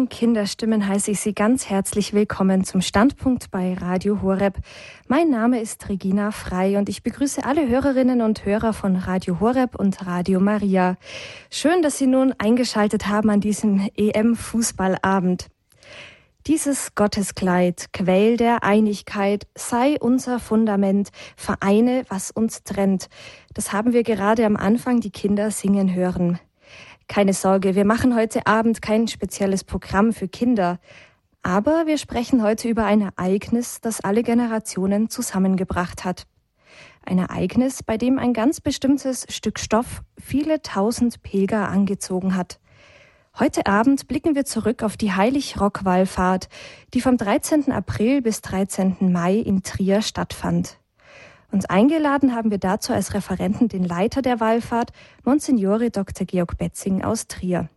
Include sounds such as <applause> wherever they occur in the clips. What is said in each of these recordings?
Diesen Kinderstimmen heiße ich Sie ganz herzlich willkommen zum Standpunkt bei Radio Horeb. Mein Name ist Regina Frei und ich begrüße alle Hörerinnen und Hörer von Radio Horeb und Radio Maria. Schön, dass Sie nun eingeschaltet haben an diesem EM-Fußballabend. Dieses Gotteskleid, Quell der Einigkeit, sei unser Fundament, vereine, was uns trennt. Das haben wir gerade am Anfang die Kinder singen hören. Keine Sorge, wir machen heute Abend kein spezielles Programm für Kinder. Aber wir sprechen heute über ein Ereignis, das alle Generationen zusammengebracht hat. Ein Ereignis, bei dem ein ganz bestimmtes Stück Stoff viele tausend Pilger angezogen hat. Heute Abend blicken wir zurück auf die Heilig-Rock-Wallfahrt, die vom 13. April bis 13. Mai in Trier stattfand. Und eingeladen haben wir dazu als Referenten den Leiter der Wallfahrt, Monsignore Dr. Georg Betzing aus Trier.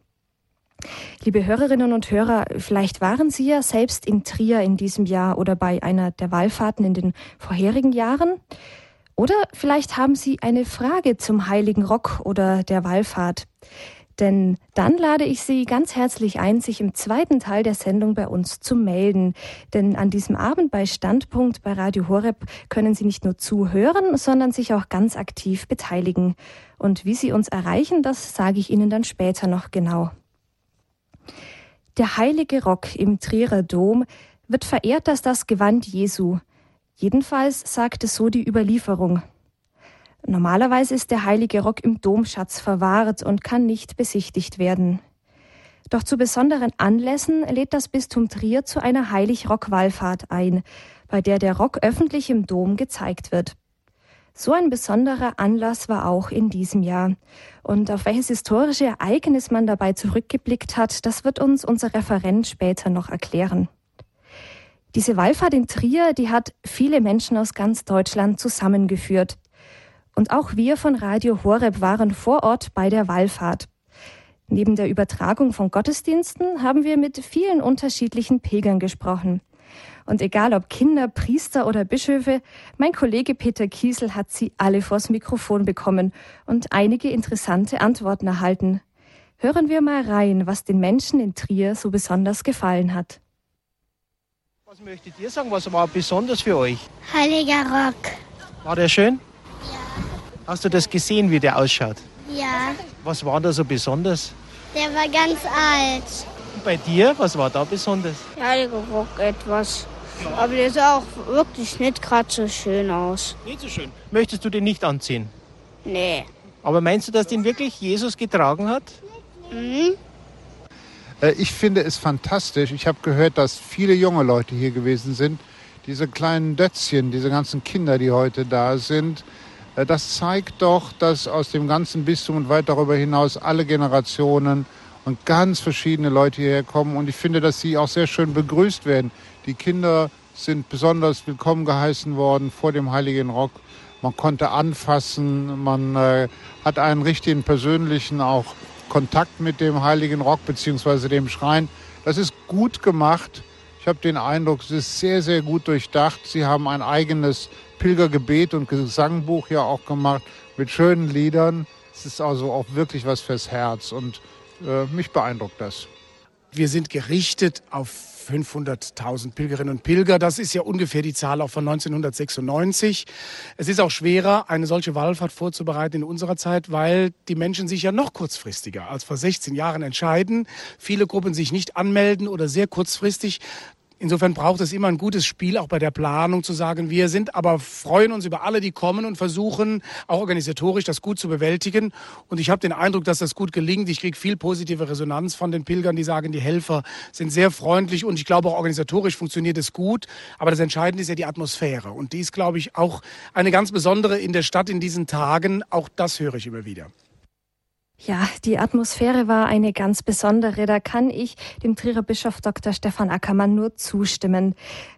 Liebe Hörerinnen und Hörer, vielleicht waren Sie ja selbst in Trier in diesem Jahr oder bei einer der Wallfahrten in den vorherigen Jahren. Oder vielleicht haben Sie eine Frage zum Heiligen Rock oder der Wallfahrt. Denn dann lade ich Sie ganz herzlich ein, sich im zweiten Teil der Sendung bei uns zu melden. Denn an diesem Abend bei Standpunkt bei Radio Horeb können Sie nicht nur zuhören, sondern sich auch ganz aktiv beteiligen. Und wie Sie uns erreichen, das sage ich Ihnen dann später noch genau. Der heilige Rock im Trierer Dom wird verehrt als das Gewand Jesu. Jedenfalls sagte so die Überlieferung. Normalerweise ist der heilige Rock im Domschatz verwahrt und kann nicht besichtigt werden. Doch zu besonderen Anlässen lädt das Bistum Trier zu einer Heilig-Rock-Wallfahrt ein, bei der der Rock öffentlich im Dom gezeigt wird. So ein besonderer Anlass war auch in diesem Jahr. Und auf welches historische Ereignis man dabei zurückgeblickt hat, das wird uns unser Referent später noch erklären. Diese Wallfahrt in Trier, die hat viele Menschen aus ganz Deutschland zusammengeführt. Und auch wir von Radio Horeb waren vor Ort bei der Wallfahrt. Neben der Übertragung von Gottesdiensten haben wir mit vielen unterschiedlichen Pilgern gesprochen. Und egal ob Kinder, Priester oder Bischöfe, mein Kollege Peter Kiesel hat sie alle vors Mikrofon bekommen und einige interessante Antworten erhalten. Hören wir mal rein, was den Menschen in Trier so besonders gefallen hat. Was möchtet ihr sagen? Was war besonders für euch? Heiliger Rock. War der schön? Hast du das gesehen, wie der ausschaut? Ja, Was war da so besonders? der war ganz alt. Und bei dir, was war da besonders? Heiliger Rock etwas. Aber der sah auch wirklich nicht gerade so schön aus. Nicht so schön. Möchtest du den nicht anziehen? Nee. Aber meinst du, dass den wirklich Jesus getragen hat? Mhm. Ich finde es fantastisch. Ich habe gehört, dass viele junge Leute hier gewesen sind. Diese kleinen Dötzchen, diese ganzen Kinder, die heute da sind, äh, das zeigt doch, dass aus dem ganzen Bistum und weit darüber hinaus alle Generationen und ganz verschiedene Leute hierher kommen. Und ich finde, dass sie auch sehr schön begrüßt werden. Die Kinder sind besonders willkommen geheißen worden vor dem Heiligen Rock. Man konnte anfassen, man äh, hat einen richtigen persönlichen auch Kontakt mit dem Heiligen Rock beziehungsweise dem Schrein. Das ist gut gemacht. Ich habe den Eindruck, es ist sehr, sehr gut durchdacht. Sie haben ein eigenes Pilgergebet und Gesangbuch ja auch gemacht mit schönen Liedern. Es ist also auch wirklich was fürs Herz und äh, mich beeindruckt das. Wir sind gerichtet auf 500.000 Pilgerinnen und Pilger. Das ist ja ungefähr die Zahl auch von 1996. Es ist auch schwerer, eine solche Wallfahrt vorzubereiten in unserer Zeit, weil die Menschen sich ja noch kurzfristiger als vor 16 Jahren entscheiden. Viele Gruppen sich nicht anmelden oder sehr kurzfristig. Insofern braucht es immer ein gutes Spiel, auch bei der Planung zu sagen, wir sind aber freuen uns über alle, die kommen und versuchen auch organisatorisch das gut zu bewältigen. Und ich habe den Eindruck, dass das gut gelingt. Ich kriege viel positive Resonanz von den Pilgern, die sagen, die Helfer sind sehr freundlich und ich glaube auch organisatorisch funktioniert es gut. Aber das Entscheidende ist ja die Atmosphäre. Und die ist, glaube ich, auch eine ganz besondere in der Stadt in diesen Tagen. Auch das höre ich immer wieder. Ja, die Atmosphäre war eine ganz besondere. Da kann ich dem Trierer Bischof Dr. Stefan Ackermann nur zustimmen.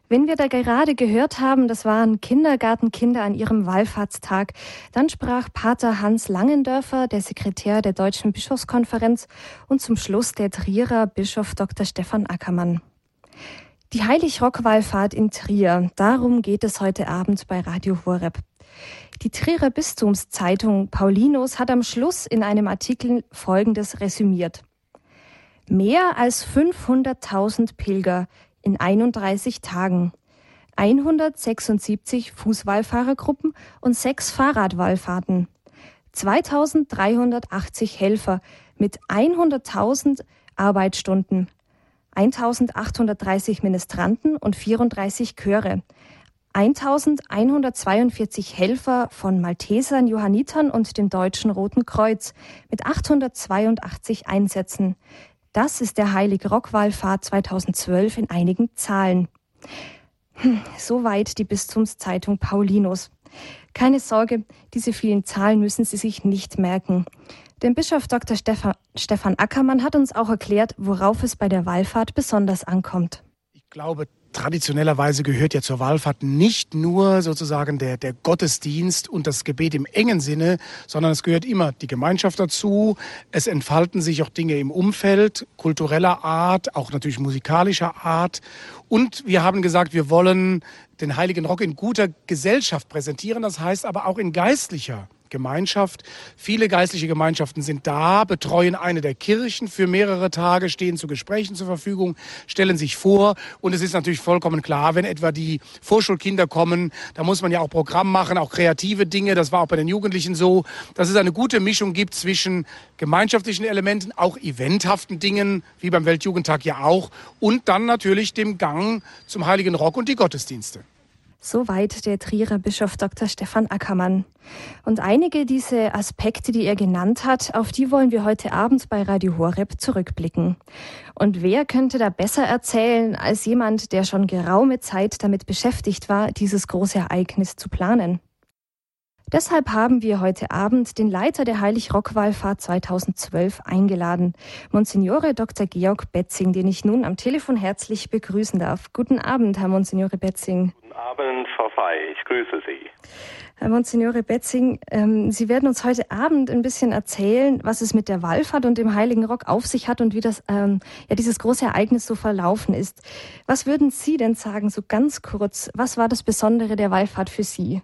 Wenn wir da gerade gehört haben, das waren Kindergartenkinder an ihrem Wallfahrtstag, dann sprach Pater Hans Langendörfer, der Sekretär der Deutschen Bischofskonferenz, und zum Schluss der Trierer Bischof Dr. Stefan Ackermann. Die Heilig-Rock-Wallfahrt in Trier, darum geht es heute Abend bei Radio Horeb. Die Trierer Bistumszeitung Paulinus hat am Schluss in einem Artikel Folgendes resümiert. Mehr als 500.000 Pilger in 31 Tagen. 176 Fußwallfahrergruppen und sechs Fahrradwallfahrten. 2380 Helfer mit 100.000 Arbeitsstunden. 1830 Ministranten und 34 Chöre. 1142 Helfer von Maltesern, Johannitern und dem Deutschen Roten Kreuz mit 882 Einsätzen. Das ist der Heilige Rockwallfahrt 2012 in einigen Zahlen. Hm, soweit die Bistumszeitung Paulinus. Keine Sorge, diese vielen Zahlen müssen Sie sich nicht merken. Denn Bischof Dr. Stefan Ackermann hat uns auch erklärt, worauf es bei der Wallfahrt besonders ankommt. Ich glaube, traditionellerweise gehört ja zur Wallfahrt nicht nur sozusagen der, der Gottesdienst und das Gebet im engen Sinne, sondern es gehört immer die Gemeinschaft dazu. Es entfalten sich auch Dinge im Umfeld, kultureller Art, auch natürlich musikalischer Art. Und wir haben gesagt, wir wollen den Heiligen Rock in guter Gesellschaft präsentieren, das heißt aber auch in geistlicher Gemeinschaft. Viele geistliche Gemeinschaften sind da, betreuen eine der Kirchen für mehrere Tage, stehen zu Gesprächen zur Verfügung, stellen sich vor. Und es ist natürlich vollkommen klar, wenn etwa die Vorschulkinder kommen, da muss man ja auch Programm machen, auch kreative Dinge. Das war auch bei den Jugendlichen so, dass es eine gute Mischung gibt zwischen gemeinschaftlichen Elementen, auch eventhaften Dingen, wie beim Weltjugendtag ja auch, und dann natürlich dem Gang zum Heiligen Rock und die Gottesdienste. Soweit der Trierer Bischof Dr. Stefan Ackermann. Und einige dieser Aspekte, die er genannt hat, auf die wollen wir heute Abend bei Radio Horeb zurückblicken. Und wer könnte da besser erzählen als jemand, der schon geraume Zeit damit beschäftigt war, dieses große Ereignis zu planen? Deshalb haben wir heute Abend den Leiter der Heilig-Rock-Wallfahrt 2012 eingeladen, Monsignore Dr. Georg Betzing, den ich nun am Telefon herzlich begrüßen darf. Guten Abend, Herr Monsignore Betzing. Abend, Frau Fey. Ich grüße Sie. Herr Monsignore Betzing, ähm, Sie werden uns heute Abend ein bisschen erzählen, was es mit der Wallfahrt und dem Heiligen Rock auf sich hat und wie das, ähm, ja, dieses große Ereignis so verlaufen ist. Was würden Sie denn sagen, so ganz kurz, was war das Besondere der Wallfahrt für Sie?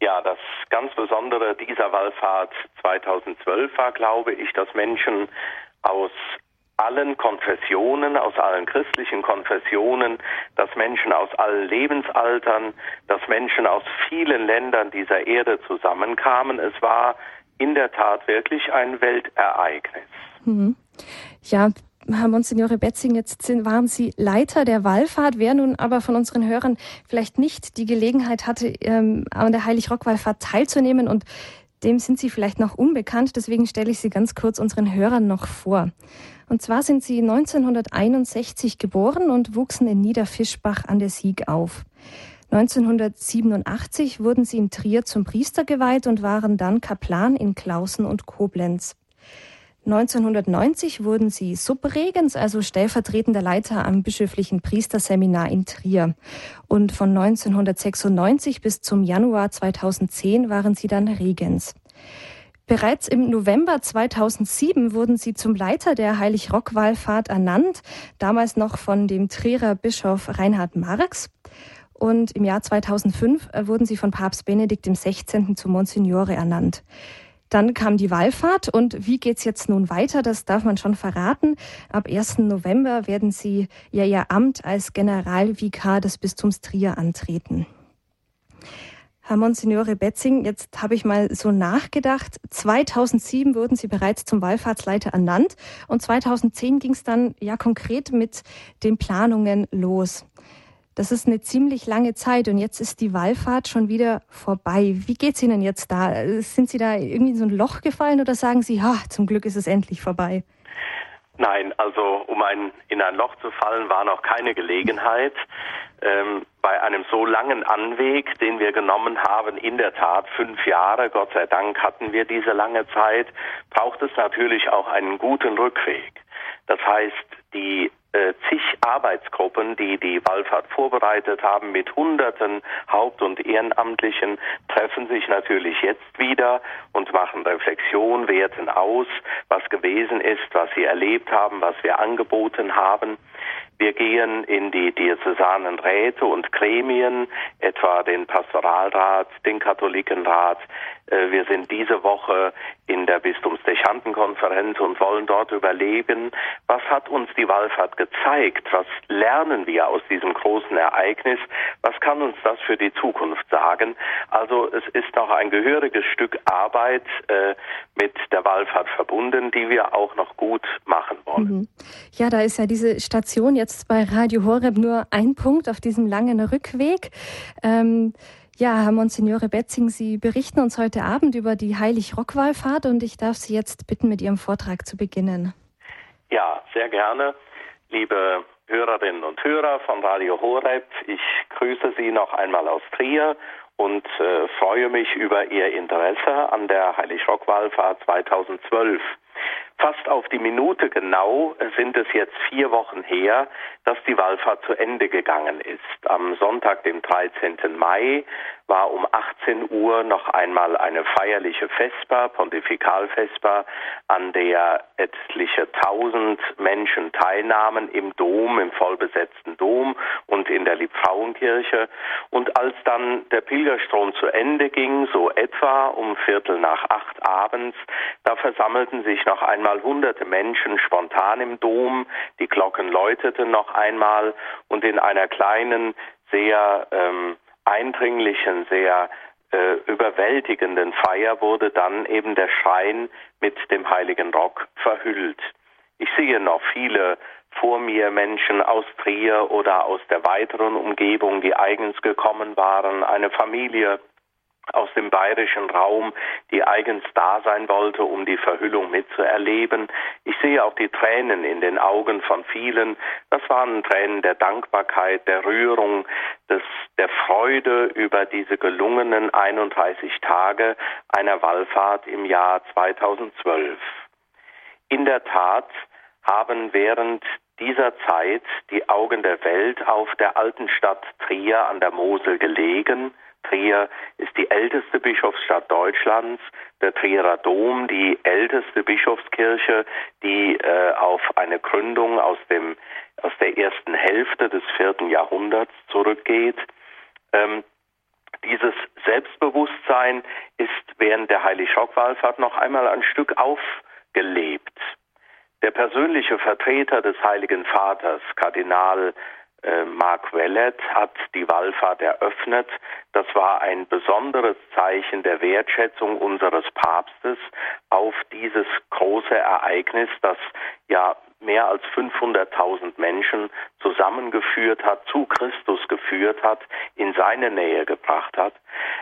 Ja, das ganz Besondere dieser Wallfahrt 2012 war, glaube ich, dass Menschen aus allen Konfessionen, aus allen christlichen Konfessionen, dass Menschen aus allen Lebensaltern, dass Menschen aus vielen Ländern dieser Erde zusammenkamen. Es war in der Tat wirklich ein Weltereignis. Mhm. Ja, Herr Monsignore Betzing, jetzt sind, waren Sie Leiter der Wallfahrt. Wer nun aber von unseren Hörern vielleicht nicht die Gelegenheit hatte, ähm, an der Heilig-Rock-Wallfahrt teilzunehmen und dem sind Sie vielleicht noch unbekannt, deswegen stelle ich Sie ganz kurz unseren Hörern noch vor. Und zwar sind sie 1961 geboren und wuchsen in Niederfischbach an der Sieg auf. 1987 wurden sie in Trier zum Priester geweiht und waren dann Kaplan in Klausen und Koblenz. 1990 wurden sie Subregens, also stellvertretender Leiter am bischöflichen Priesterseminar in Trier. Und von 1996 bis zum Januar 2010 waren sie dann Regens. Bereits im November 2007 wurden sie zum Leiter der Heilig-Rock-Wallfahrt ernannt, damals noch von dem Trierer Bischof Reinhard Marx. Und im Jahr 2005 äh, wurden sie von Papst Benedikt XVI. zum Monsignore ernannt. Dann kam die Wallfahrt und wie geht's jetzt nun weiter? Das darf man schon verraten. Ab 1. November werden Sie ja Ihr Amt als Generalvikar des Bistums Trier antreten. Herr Monsignore Betzing, jetzt habe ich mal so nachgedacht. 2007 wurden Sie bereits zum Wallfahrtsleiter ernannt und 2010 ging es dann ja konkret mit den Planungen los. Das ist eine ziemlich lange Zeit und jetzt ist die Wallfahrt schon wieder vorbei. Wie geht's Ihnen jetzt da? Sind Sie da irgendwie in so ein Loch gefallen oder sagen Sie, ha, zum Glück ist es endlich vorbei? Nein, also um ein, in ein Loch zu fallen, war noch keine Gelegenheit. Ähm, bei einem so langen Anweg, den wir genommen haben, in der Tat fünf Jahre, Gott sei Dank hatten wir diese lange Zeit, braucht es natürlich auch einen guten Rückweg. Das heißt, die zig Arbeitsgruppen, die die Wallfahrt vorbereitet haben, mit Hunderten Haupt- und Ehrenamtlichen, treffen sich natürlich jetzt wieder und machen Reflexion, werten aus, was gewesen ist, was sie erlebt haben, was wir angeboten haben. Wir gehen in die diözesanen Räte und Gremien, etwa den Pastoralrat, den Katholikenrat. Äh, wir sind diese Woche in der Bistumsdechanten Kirchenkonferenz und wollen dort überleben, was hat uns die Wallfahrt gezeigt? Was lernen wir aus diesem großen Ereignis? Was kann uns das für die Zukunft sagen? Also es ist noch ein gehöriges Stück Arbeit äh, mit der Wallfahrt verbunden, die wir auch noch gut machen wollen. Mhm. Ja, da ist ja diese Station jetzt bei Radio Horeb nur ein Punkt auf diesem langen Rückweg. Ähm, ja, Herr Monsignore Betzing, Sie berichten uns heute Abend über die Heilig-Rock-Wallfahrt und ich darf Sie jetzt bitten, mit Ihrem Vortrag zu beginnen. Ja, sehr gerne. Liebe Hörerinnen und Hörer von Radio Horeb, ich grüße Sie noch einmal aus Trier und äh, freue mich über Ihr Interesse an der Heilig-Rock-Wallfahrt 2012. Fast auf die Minute genau sind es jetzt vier Wochen her, dass die Wallfahrt zu Ende gegangen ist. Am Sonntag, dem 13. Mai, war um 18 Uhr noch einmal eine feierliche Vesper, Pontifikalvesper, an der etliche tausend Menschen teilnahmen im Dom, im vollbesetzten Dom und in der Liebfrauenkirche. Und als dann der Pilgerstrom zu Ende ging, so etwa um Viertel nach acht abends, da versammelten sich noch einmal hunderte Menschen spontan im Dom, die Glocken läuteten noch einmal und in einer kleinen, sehr ähm, eindringlichen, sehr äh, überwältigenden Feier wurde dann eben der Schrein mit dem heiligen Rock verhüllt. Ich sehe noch viele vor mir Menschen aus Trier oder aus der weiteren Umgebung, die eigens gekommen waren, eine Familie, aus dem bayerischen Raum, die eigens da sein wollte, um die Verhüllung mitzuerleben. Ich sehe auch die Tränen in den Augen von vielen. Das waren Tränen der Dankbarkeit, der Rührung, des, der Freude über diese gelungenen 31 Tage einer Wallfahrt im Jahr 2012. In der Tat haben während dieser Zeit die Augen der Welt auf der alten Stadt Trier an der Mosel gelegen, Trier ist die älteste Bischofsstadt Deutschlands, der Trierer Dom, die älteste Bischofskirche, die äh, auf eine Gründung aus dem aus der ersten Hälfte des vierten Jahrhunderts zurückgeht. Ähm, dieses Selbstbewusstsein ist während der Heilig-Schock-Wallfahrt noch einmal ein Stück aufgelebt. Der persönliche Vertreter des Heiligen Vaters, Kardinal Mark Wellet hat die Wallfahrt eröffnet. Das war ein besonderes Zeichen der Wertschätzung unseres Papstes auf dieses große Ereignis, das ja mehr als 500.000 Menschen zusammengeführt hat, zu Christus geführt hat, in seine Nähe gebracht hat.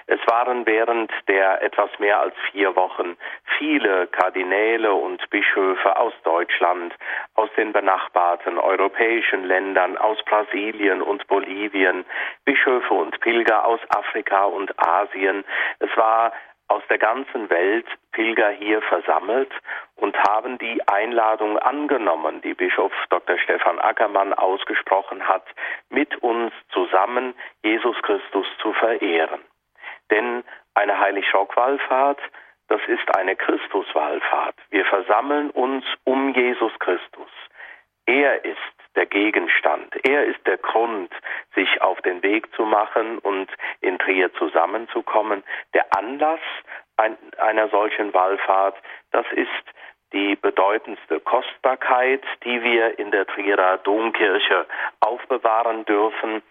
Es waren während der etwas mehr als vier Wochen viele Kardinäle und Bischöfe aus Deutschland, aus den benachbarten europäischen Ländern, aus Brasilien und Bolivien, Bischöfe und Pilger aus Afrika und Asien. Es war aus der ganzen Welt Pilger hier versammelt und haben die Einladung angenommen, die Bischof Dr. Stefan Ackermann ausgesprochen hat, mit uns zusammen Jesus Christus zu verehren. Denn eine Heilig-Schock-Wallfahrt, das ist eine Christuswallfahrt. Wir versammeln uns um Jesus Christus. Er ist der Gegenstand. Er ist der Grund, sich auf den Weg zu machen und in Trier zusammenzukommen. Der Anlass einer solchen Wallfahrt, das ist die bedeutendste Kostbarkeit, die wir in der Trierer Domkirche aufbewahren dürfen,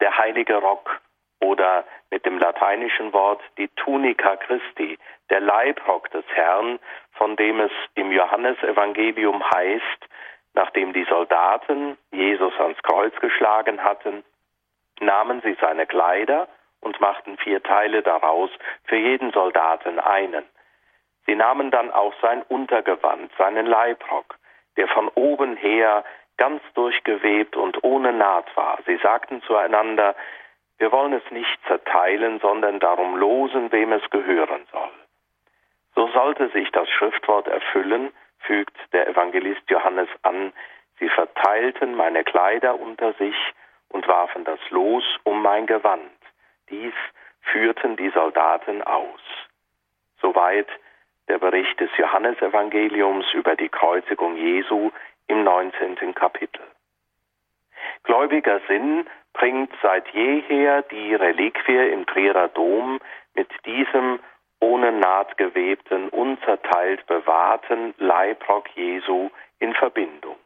der heilige Rock oder mit dem lateinischen Wort die Tunica Christi, der Leibrock des Herrn, von dem es im Johannesevangelium heißt, Nachdem die Soldaten Jesus ans Kreuz geschlagen hatten, nahmen sie seine Kleider und machten vier Teile daraus, für jeden Soldaten einen. Sie nahmen dann auch sein Untergewand, seinen Leibrock, der von oben her ganz durchgewebt und ohne Naht war. Sie sagten zueinander, wir wollen es nicht zerteilen, sondern darum losen, wem es gehören soll. So sollte sich das Schriftwort erfüllen, fügt der Evangelist Johannes an, sie verteilten meine Kleider unter sich und warfen das Los um mein Gewand. Dies führten die Soldaten aus. Soweit der Bericht des Johannesevangeliums über die Kreuzigung Jesu im 19. Kapitel. Gläubiger Sinn bringt seit jeher die Reliquie im Trierer Dom mit diesem ohne Naht gewebten, unzerteilt bewahrten Leibrock Jesu in Verbindung.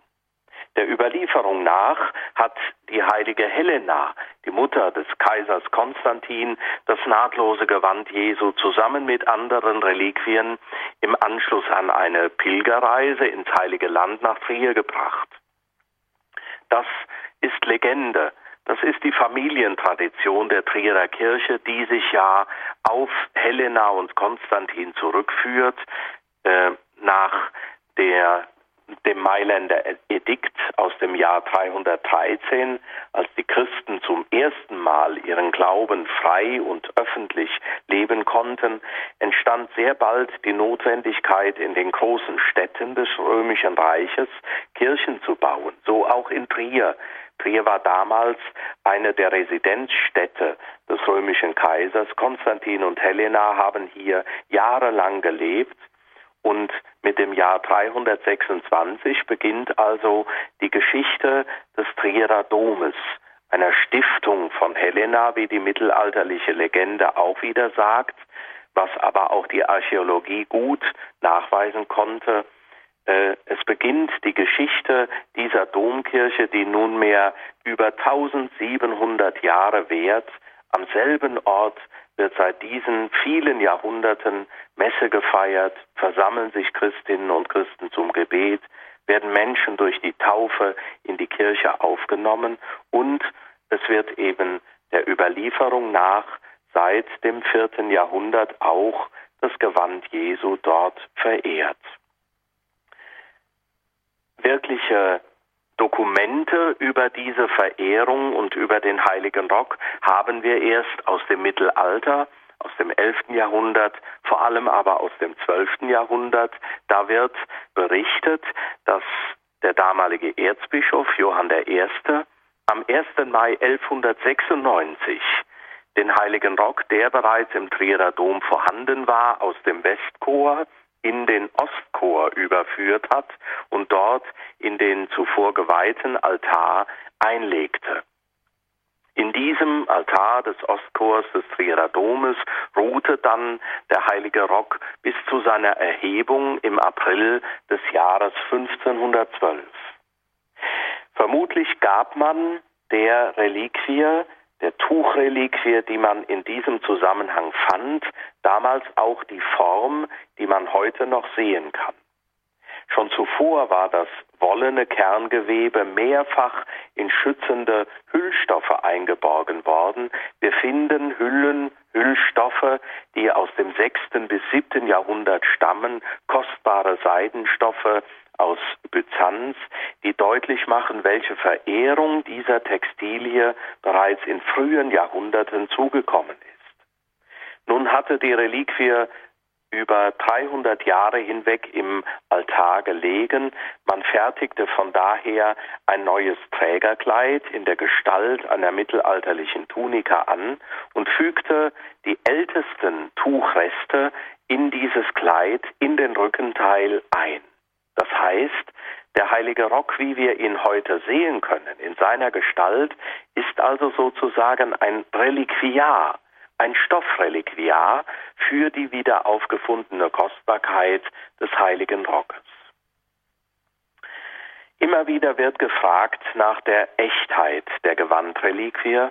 Der Überlieferung nach hat die heilige Helena, die Mutter des Kaisers Konstantin, das nahtlose Gewand Jesu zusammen mit anderen Reliquien im Anschluss an eine Pilgerreise ins heilige Land nach Trier gebracht. Das ist Legende. Das ist die Familientradition der Trierer Kirche, die sich ja auf Helena und Konstantin zurückführt, äh, nach der dem Mailänder Edikt aus dem Jahr 313, als die Christen zum ersten Mal ihren Glauben frei und öffentlich leben konnten, entstand sehr bald die Notwendigkeit, in den großen Städten des römischen Reiches Kirchen zu bauen, so auch in Trier. Trier war damals eine der Residenzstädte des römischen Kaisers. Konstantin und Helena haben hier jahrelang gelebt und mit dem Jahr 326 beginnt also die Geschichte des Trierer Domes, einer Stiftung von Helena, wie die mittelalterliche Legende auch wieder sagt, was aber auch die Archäologie gut nachweisen konnte. Äh, es beginnt die Geschichte dieser Domkirche, die nunmehr über 1700 Jahre währt, am selben Ort wird seit diesen vielen Jahrhunderten Messe gefeiert, versammeln sich Christinnen und Christen zum Gebet, werden Menschen durch die Taufe in die Kirche aufgenommen und es wird eben der Überlieferung nach seit dem vierten Jahrhundert auch das Gewand Jesu dort verehrt. Wirkliche Dokumente über diese Verehrung und über den heiligen Rock haben wir erst aus dem Mittelalter, aus dem 11. Jahrhundert, vor allem aber aus dem 12. Jahrhundert. Da wird berichtet, dass der damalige Erzbischof Johann I. am 1. Mai 1196 den heiligen Rock, der bereits im Trierer Dom vorhanden war, aus dem Westchor in den Ostchor überführt hat und dort in den zuvor geweihten Altar einlegte. In diesem Altar des Ostchors des Trierer Domes ruhte dann der heilige Rock bis zu seiner Erhebung im April des Jahres 1512. Vermutlich gab man der Reliquie der Tuchreliquie, die man in diesem Zusammenhang fand, damals auch die Form, die man heute noch sehen kann. Schon zuvor war das wollene Kerngewebe mehrfach in schützende Hüllstoffe eingeborgen worden. Wir finden Hüllen, Hüllstoffe, die aus dem sechsten bis siebten Jahrhundert stammen, kostbare Seidenstoffe, aus Byzanz, die deutlich machen, welche Verehrung dieser Textilie bereits in frühen Jahrhunderten zugekommen ist. Nun hatte die Reliquie über 300 Jahre hinweg im Altar gelegen. Man fertigte von daher ein neues Trägerkleid in der Gestalt einer mittelalterlichen Tunika an und fügte die ältesten Tuchreste in dieses Kleid in den Rückenteil ein. Das heißt, der heilige Rock, wie wir ihn heute sehen können, in seiner Gestalt, ist also sozusagen ein Reliquiar, ein Stoffreliquiar für die wieder aufgefundene Kostbarkeit des heiligen Rockes. Immer wieder wird gefragt nach der Echtheit der Gewandreliquie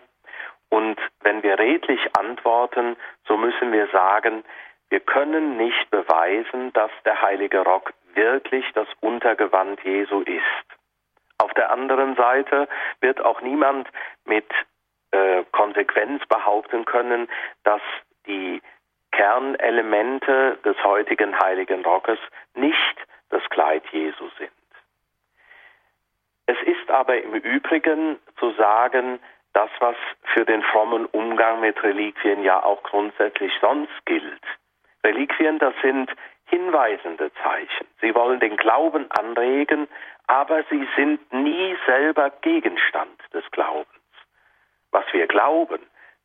und wenn wir redlich antworten, so müssen wir sagen, wir können nicht beweisen, dass der heilige Rock wirklich das Untergewand Jesu ist. Auf der anderen Seite wird auch niemand mit äh, Konsequenz behaupten können, dass die Kernelemente des heutigen heiligen Rockes nicht das Kleid Jesu sind. Es ist aber im Übrigen zu sagen, das, was für den frommen Umgang mit Reliquien ja auch grundsätzlich sonst gilt. Reliquien, das sind hinweisende Zeichen. Sie wollen den Glauben anregen, aber sie sind nie selber Gegenstand des Glaubens. Was wir glauben,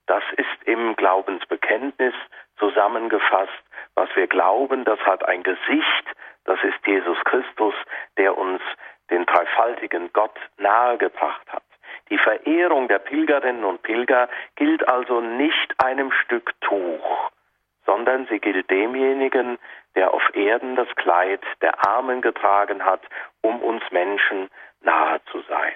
das ist im Glaubensbekenntnis zusammengefasst. Was wir glauben, das hat ein Gesicht, das ist Jesus Christus, der uns den dreifaltigen Gott nahegebracht hat. Die Verehrung der Pilgerinnen und Pilger gilt also nicht einem Stück Tuch, sondern sie gilt demjenigen, der auf Erden das Kleid der Armen getragen hat, um uns Menschen nahe zu sein.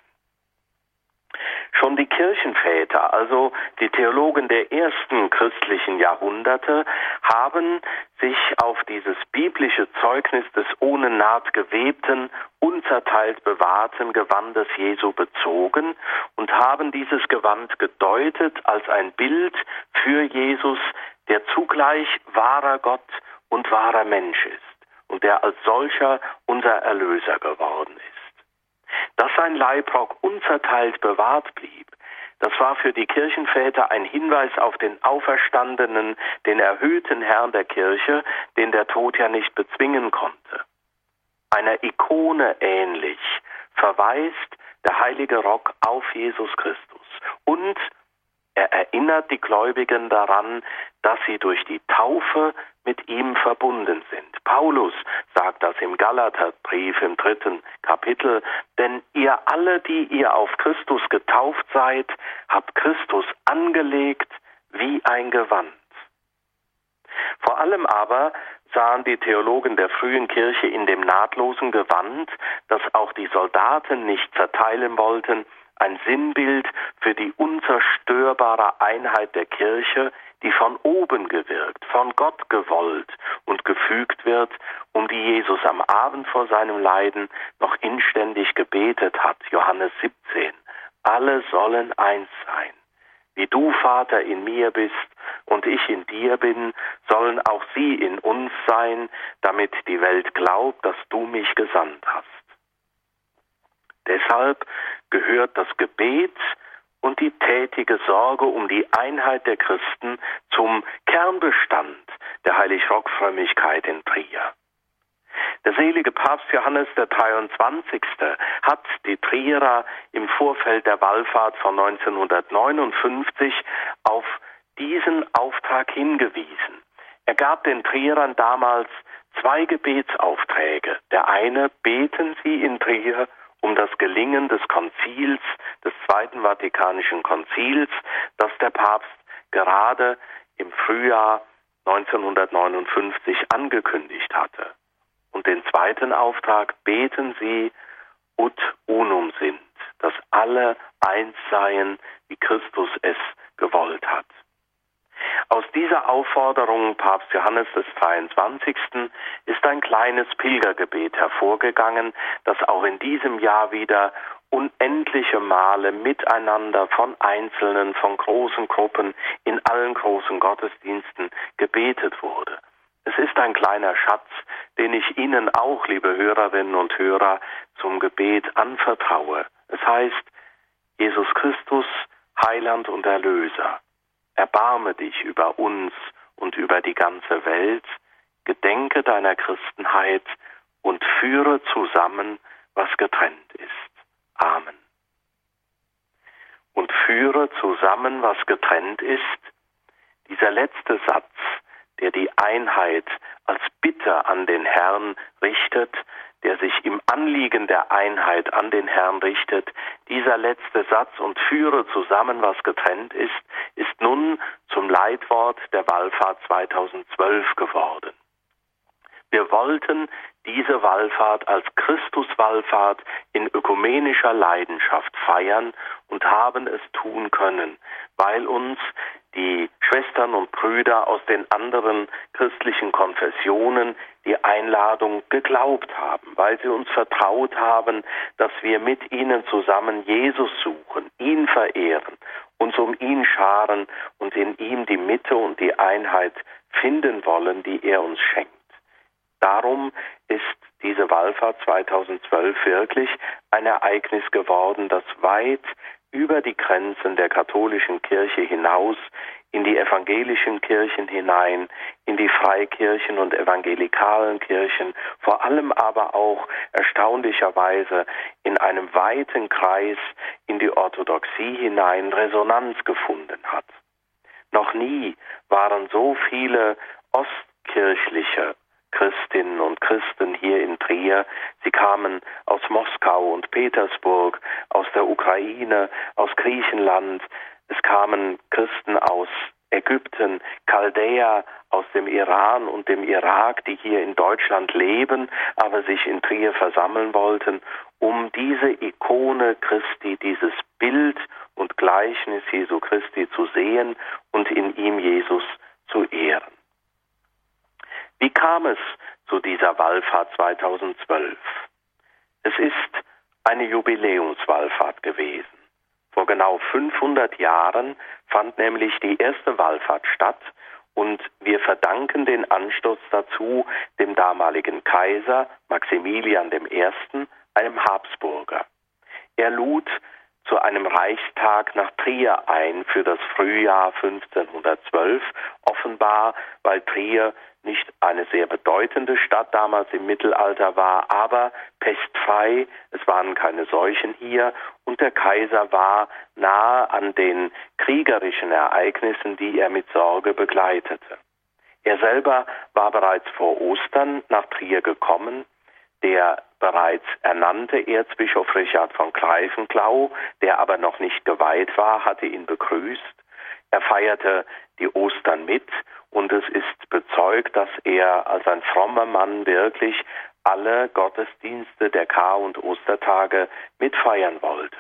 Schon die Kirchenväter, also die Theologen der ersten christlichen Jahrhunderte, haben sich auf dieses biblische Zeugnis des ohne Naht gewebten, unzerteilt bewahrten Gewandes Jesu bezogen und haben dieses Gewand gedeutet als ein Bild für Jesus, der zugleich wahrer Gott und wahrer Mensch ist und der als solcher unser Erlöser geworden ist. Dass sein Leibrock unzerteilt bewahrt blieb, das war für die Kirchenväter ein Hinweis auf den Auferstandenen, den erhöhten Herrn der Kirche, den der Tod ja nicht bezwingen konnte. Einer Ikone ähnlich verweist der heilige Rock auf Jesus Christus und er erinnert die Gläubigen daran, dass sie durch die Taufe mit ihm verbunden sind. Paulus sagt das im Galaterbrief im dritten Kapitel, denn ihr alle, die ihr auf Christus getauft seid, habt Christus angelegt wie ein Gewand. Vor allem aber sahen die Theologen der frühen Kirche in dem nahtlosen Gewand, das auch die Soldaten nicht zerteilen wollten, ein Sinnbild für die unzerstörbare Einheit der Kirche, die von oben gewirkt, von Gott gewollt und gefügt wird, um die Jesus am Abend vor seinem Leiden noch inständig gebetet hat, Johannes 17. Alle sollen eins sein. Wie du, Vater, in mir bist und ich in dir bin, sollen auch sie in uns sein, damit die Welt glaubt, dass du mich gesandt hast. Deshalb gehört das Gebet und die tätige Sorge um die Einheit der Christen zum Kernbestand der Heilig-Rock-Frömmigkeit in Trier. Der selige Papst Johannes der 23. hat die Trierer im Vorfeld der Wallfahrt von 1959 auf diesen Auftrag hingewiesen. Er gab den Trierern damals zwei Gebetsaufträge. Der eine, beten Sie in Trier um das Gelingen des Konzils, des Zweiten Vatikanischen Konzils, das der Papst gerade im Frühjahr 1959 angekündigt hatte. Und den zweiten Auftrag, beten Sie ut unum sind, dass alle eins seien, wie Christus es gewollt hat. Aus dieser Aufforderung Papst Johannes des 22. ist ein kleines Pilgergebet hervorgegangen, das auch in diesem Jahr wieder unendliche Male miteinander von Einzelnen, von großen Gruppen in allen großen Gottesdiensten gebetet wurde. Es ist ein kleiner Schatz, den ich Ihnen auch, liebe Hörerinnen und Hörer, zum Gebet anvertraue. Es heißt, Jesus Christus, Heiland und Erlöser, erbarme dich über uns und über die ganze Welt, gedenke deiner Christenheit und führe zusammen, was getrennt ist. Amen. Und führe zusammen, was getrennt ist, dieser letzte Satz, der die Einheit als Bitte an den Herrn richtet, der sich im Anliegen der Einheit an den Herrn richtet, dieser letzte Satz und führe zusammen, was getrennt ist, ist nun zum Leitwort der Wallfahrt 2012 geworden. Wir wollten diese Wallfahrt als Christuswallfahrt in ökumenischer Leidenschaft feiern und haben es tun können, weil uns die Schwestern und Brüder aus den anderen christlichen Konfessionen die Einladung geglaubt haben, weil sie uns vertraut haben, dass wir mit ihnen zusammen Jesus suchen, ihn verehren, uns um ihn scharen und in ihm die Mitte und die Einheit finden wollen, die er uns schenkt. Darum ist diese Wallfahrt 2012 wirklich ein Ereignis geworden, das weit über die Grenzen der katholischen Kirche hinaus in die evangelischen Kirchen hinein, in die Freikirchen und evangelikalen Kirchen, vor allem aber auch erstaunlicherweise in einem weiten Kreis in die Orthodoxie hinein Resonanz gefunden hat. Noch nie waren so viele ostkirchliche Christinnen und Christen hier in Trier. Sie kamen aus Moskau und Petersburg, aus der Ukraine, aus Griechenland, es kamen Christen aus Ägypten, Chaldäer aus dem Iran und dem Irak, die hier in Deutschland leben, aber sich in Trier versammeln wollten, um diese Ikone Christi, dieses Bild und Gleichnis Jesu Christi zu sehen und in ihm Jesus zu ehren. Wie kam es zu dieser Wallfahrt 2012? Es ist eine Jubiläumswallfahrt gewesen. Vor genau 500 Jahren fand nämlich die erste Wallfahrt statt und wir verdanken den Anstoß dazu dem damaligen Kaiser Maximilian I., einem Habsburger. Er lud zu einem Reichstag nach Trier ein für das Frühjahr 1512, offenbar weil Trier nicht eine sehr bedeutende Stadt damals im Mittelalter war, aber pestfrei, es waren keine Seuchen hier und der Kaiser war nahe an den kriegerischen Ereignissen, die er mit Sorge begleitete. Er selber war bereits vor Ostern nach Trier gekommen, der bereits ernannte Erzbischof Richard von Greifenklau, der aber noch nicht geweiht war, hatte ihn begrüßt. Er feierte die Ostern mit und es ist bezeugt, dass er als ein frommer Mann wirklich alle Gottesdienste der Kar- und Ostertage mitfeiern wollte.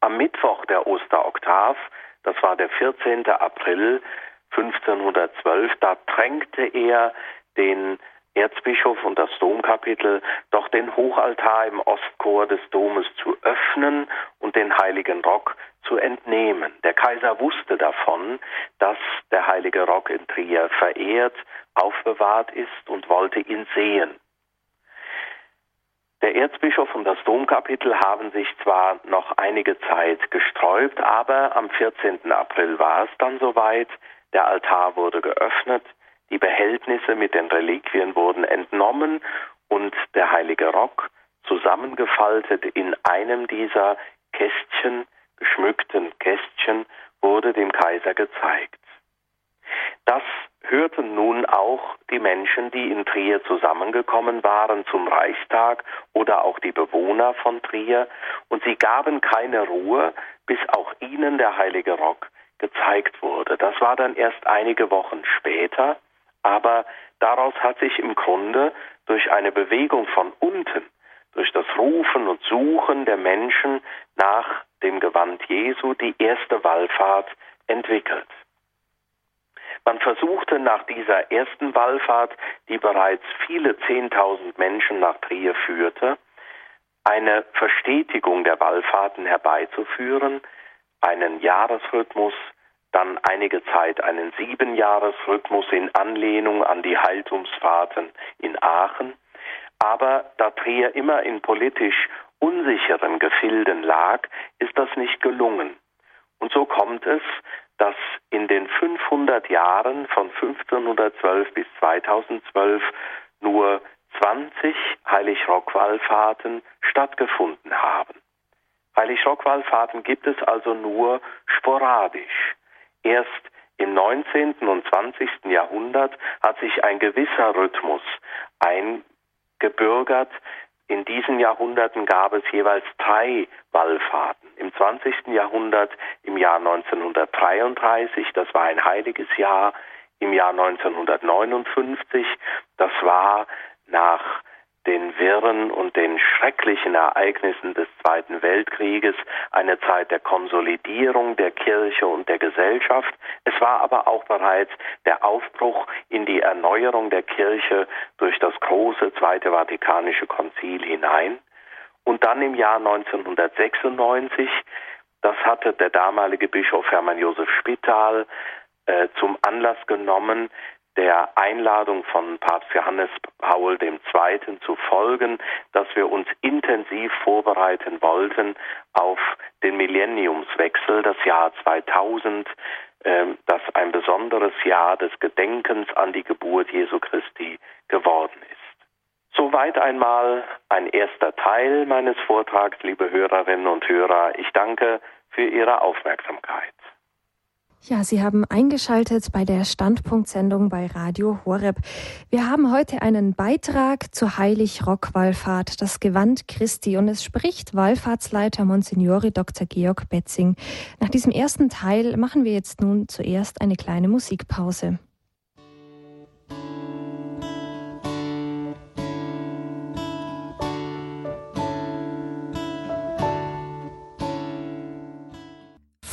Am Mittwoch der Osteroktav, das war der 14. April 1512, da drängte er den Erzbischof und das Domkapitel doch den Hochaltar im Ostchor des Domes zu öffnen und den heiligen Rock zu entnehmen. Der Kaiser wusste davon, dass der heilige Rock in Trier verehrt, aufbewahrt ist und wollte ihn sehen. Der Erzbischof und das Domkapitel haben sich zwar noch einige Zeit gesträubt, aber am 14. April war es dann soweit, der Altar wurde geöffnet, die Behältnisse mit den Reliquien wurden entnommen und der heilige Rock, zusammengefaltet in einem dieser Kästchen, geschmückten Kästchen, wurde dem Kaiser gezeigt. Das hörten nun auch die Menschen, die in Trier zusammengekommen waren zum Reichstag oder auch die Bewohner von Trier, und sie gaben keine Ruhe, bis auch ihnen der heilige Rock gezeigt wurde. Das war dann erst einige Wochen später, aber daraus hat sich im Grunde durch eine Bewegung von unten, durch das Rufen und Suchen der Menschen nach dem Gewand Jesu die erste Wallfahrt entwickelt. Man versuchte nach dieser ersten Wallfahrt, die bereits viele Zehntausend Menschen nach Trier führte, eine Verstetigung der Wallfahrten herbeizuführen, einen Jahresrhythmus, dann einige Zeit einen Siebenjahresrhythmus in Anlehnung an die Haltungsfahrten in Aachen. Aber da Trier immer in politisch unsicheren Gefilden lag, ist das nicht gelungen. Und so kommt es, dass in den 500 Jahren von 1512 bis 2012 nur 20 Heiligrockwallfahrten stattgefunden haben. Heiligrockwallfahrten gibt es also nur sporadisch. Erst im 19. und 20. Jahrhundert hat sich ein gewisser Rhythmus eingebürgert. In diesen Jahrhunderten gab es jeweils drei Wallfahrten. Im 20. Jahrhundert im Jahr 1933, das war ein heiliges Jahr, im Jahr 1959, das war nach den Wirren und den schrecklichen Ereignissen des Zweiten Weltkrieges eine Zeit der Konsolidierung der Kirche und der Gesellschaft. Es war aber auch bereits der Aufbruch in die Erneuerung der Kirche durch das große Zweite Vatikanische Konzil hinein. Und dann im Jahr 1996, das hatte der damalige Bischof Hermann Josef Spital äh, zum Anlass genommen, der Einladung von Papst Johannes Paul II. zu folgen, dass wir uns intensiv vorbereiten wollten auf den Millenniumswechsel, das Jahr 2000, ähm, das ein besonderes Jahr des Gedenkens an die Geburt Jesu Christi geworden ist. Soweit einmal ein erster Teil meines Vortrags, liebe Hörerinnen und Hörer. Ich danke für Ihre Aufmerksamkeit. Ja, Sie haben eingeschaltet bei der Standpunktsendung bei Radio Horeb. Wir haben heute einen Beitrag zur Heilig-Rock-Wallfahrt, das Gewand Christi, und es spricht Wallfahrtsleiter Monsignore Dr. Georg Betzing. Nach diesem ersten Teil machen wir jetzt nun zuerst eine kleine Musikpause.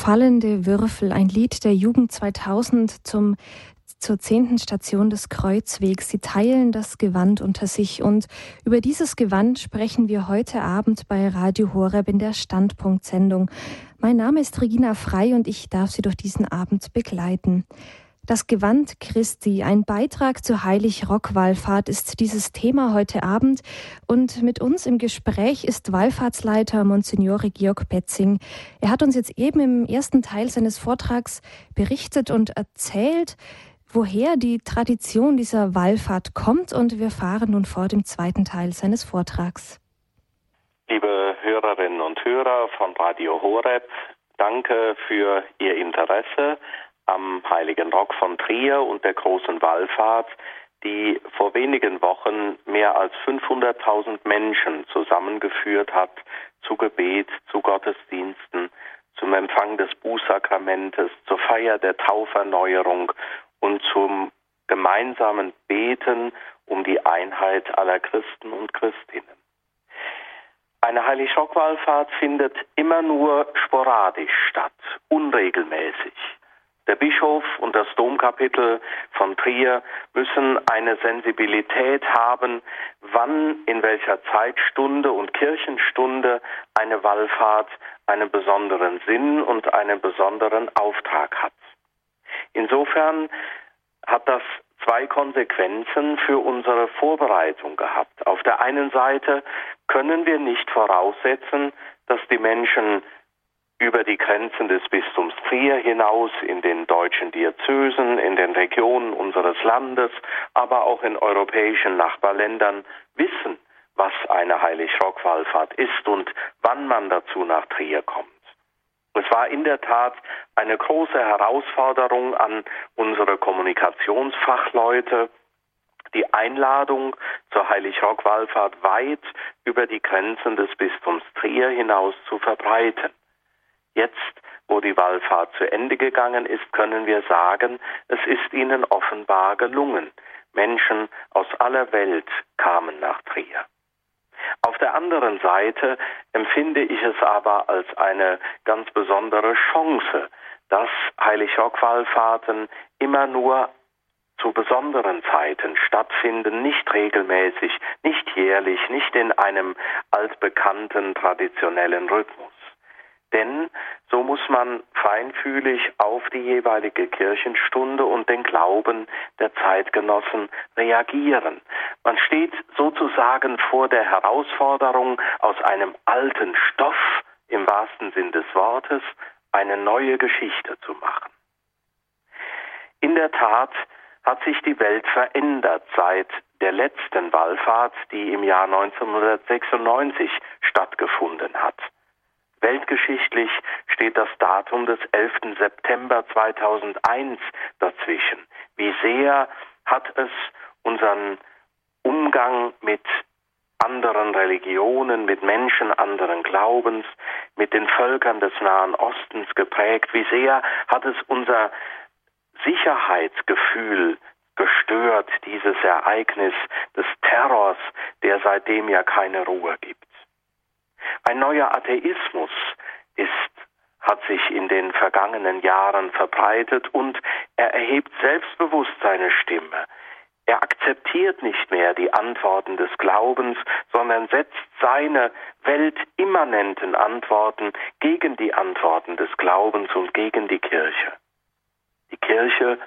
Fallende Würfel, ein Lied der Jugend 2000 zum zur zehnten Station des Kreuzwegs. Sie teilen das Gewand unter sich und über dieses Gewand sprechen wir heute Abend bei Radio Horeb in der Standpunktsendung. Mein Name ist Regina Frei und ich darf Sie durch diesen Abend begleiten. Das Gewand Christi, ein Beitrag zur Heilig-Rock-Wallfahrt ist dieses Thema heute Abend. Und mit uns im Gespräch ist Wallfahrtsleiter Monsignore Georg Petzing. Er hat uns jetzt eben im ersten Teil seines Vortrags berichtet und erzählt, woher die Tradition dieser Wallfahrt kommt. Und wir fahren nun fort im zweiten Teil seines Vortrags. Liebe Hörerinnen und Hörer von Radio Horeb, danke für Ihr Interesse am Heiligen Rock von Trier und der großen Wallfahrt, die vor wenigen Wochen mehr als 500.000 Menschen zusammengeführt hat zu Gebet, zu Gottesdiensten, zum Empfang des Bußsakramentes, zur Feier der Tauferneuerung und zum gemeinsamen Beten um die Einheit aller Christen und Christinnen. Eine Heilig-Schock-Wallfahrt findet immer nur sporadisch statt, unregelmäßig. Der Bischof und das Domkapitel von Trier müssen eine Sensibilität haben, wann in welcher Zeitstunde und Kirchenstunde eine Wallfahrt einen besonderen Sinn und einen besonderen Auftrag hat. Insofern hat das zwei Konsequenzen für unsere Vorbereitung gehabt. Auf der einen Seite können wir nicht voraussetzen, dass die Menschen über die Grenzen des Bistums Trier hinaus in den deutschen Diözesen, in den Regionen unseres Landes, aber auch in europäischen Nachbarländern wissen, was eine Heilig-Rock-Wallfahrt ist und wann man dazu nach Trier kommt. Es war in der Tat eine große Herausforderung an unsere Kommunikationsfachleute, die Einladung zur Heilig-Rock-Wallfahrt weit über die Grenzen des Bistums Trier hinaus zu verbreiten. Jetzt, wo die Wallfahrt zu Ende gegangen ist, können wir sagen, es ist ihnen offenbar gelungen. Menschen aus aller Welt kamen nach Trier. Auf der anderen Seite empfinde ich es aber als eine ganz besondere Chance, dass Heiligjock-Wallfahrten immer nur zu besonderen Zeiten stattfinden, nicht regelmäßig, nicht jährlich, nicht in einem altbekannten traditionellen Rhythmus. Denn so muss man feinfühlig auf die jeweilige Kirchenstunde und den Glauben der Zeitgenossen reagieren. Man steht sozusagen vor der Herausforderung, aus einem alten Stoff im wahrsten Sinn des Wortes eine neue Geschichte zu machen. In der Tat hat sich die Welt verändert seit der letzten Wallfahrt, die im Jahr 1996 stattgefunden hat. Weltgeschichtlich steht das Datum des 11. September 2001 dazwischen. Wie sehr hat es unseren Umgang mit anderen Religionen, mit Menschen anderen Glaubens, mit den Völkern des Nahen Ostens geprägt? Wie sehr hat es unser Sicherheitsgefühl gestört, dieses Ereignis des Terrors, der seitdem ja keine Ruhe gibt? Ein neuer Atheismus ist hat sich in den vergangenen Jahren verbreitet und er erhebt selbstbewusst seine Stimme. Er akzeptiert nicht mehr die Antworten des Glaubens, sondern setzt seine weltimmanenten Antworten gegen die Antworten des Glaubens und gegen die Kirche. Die Kirche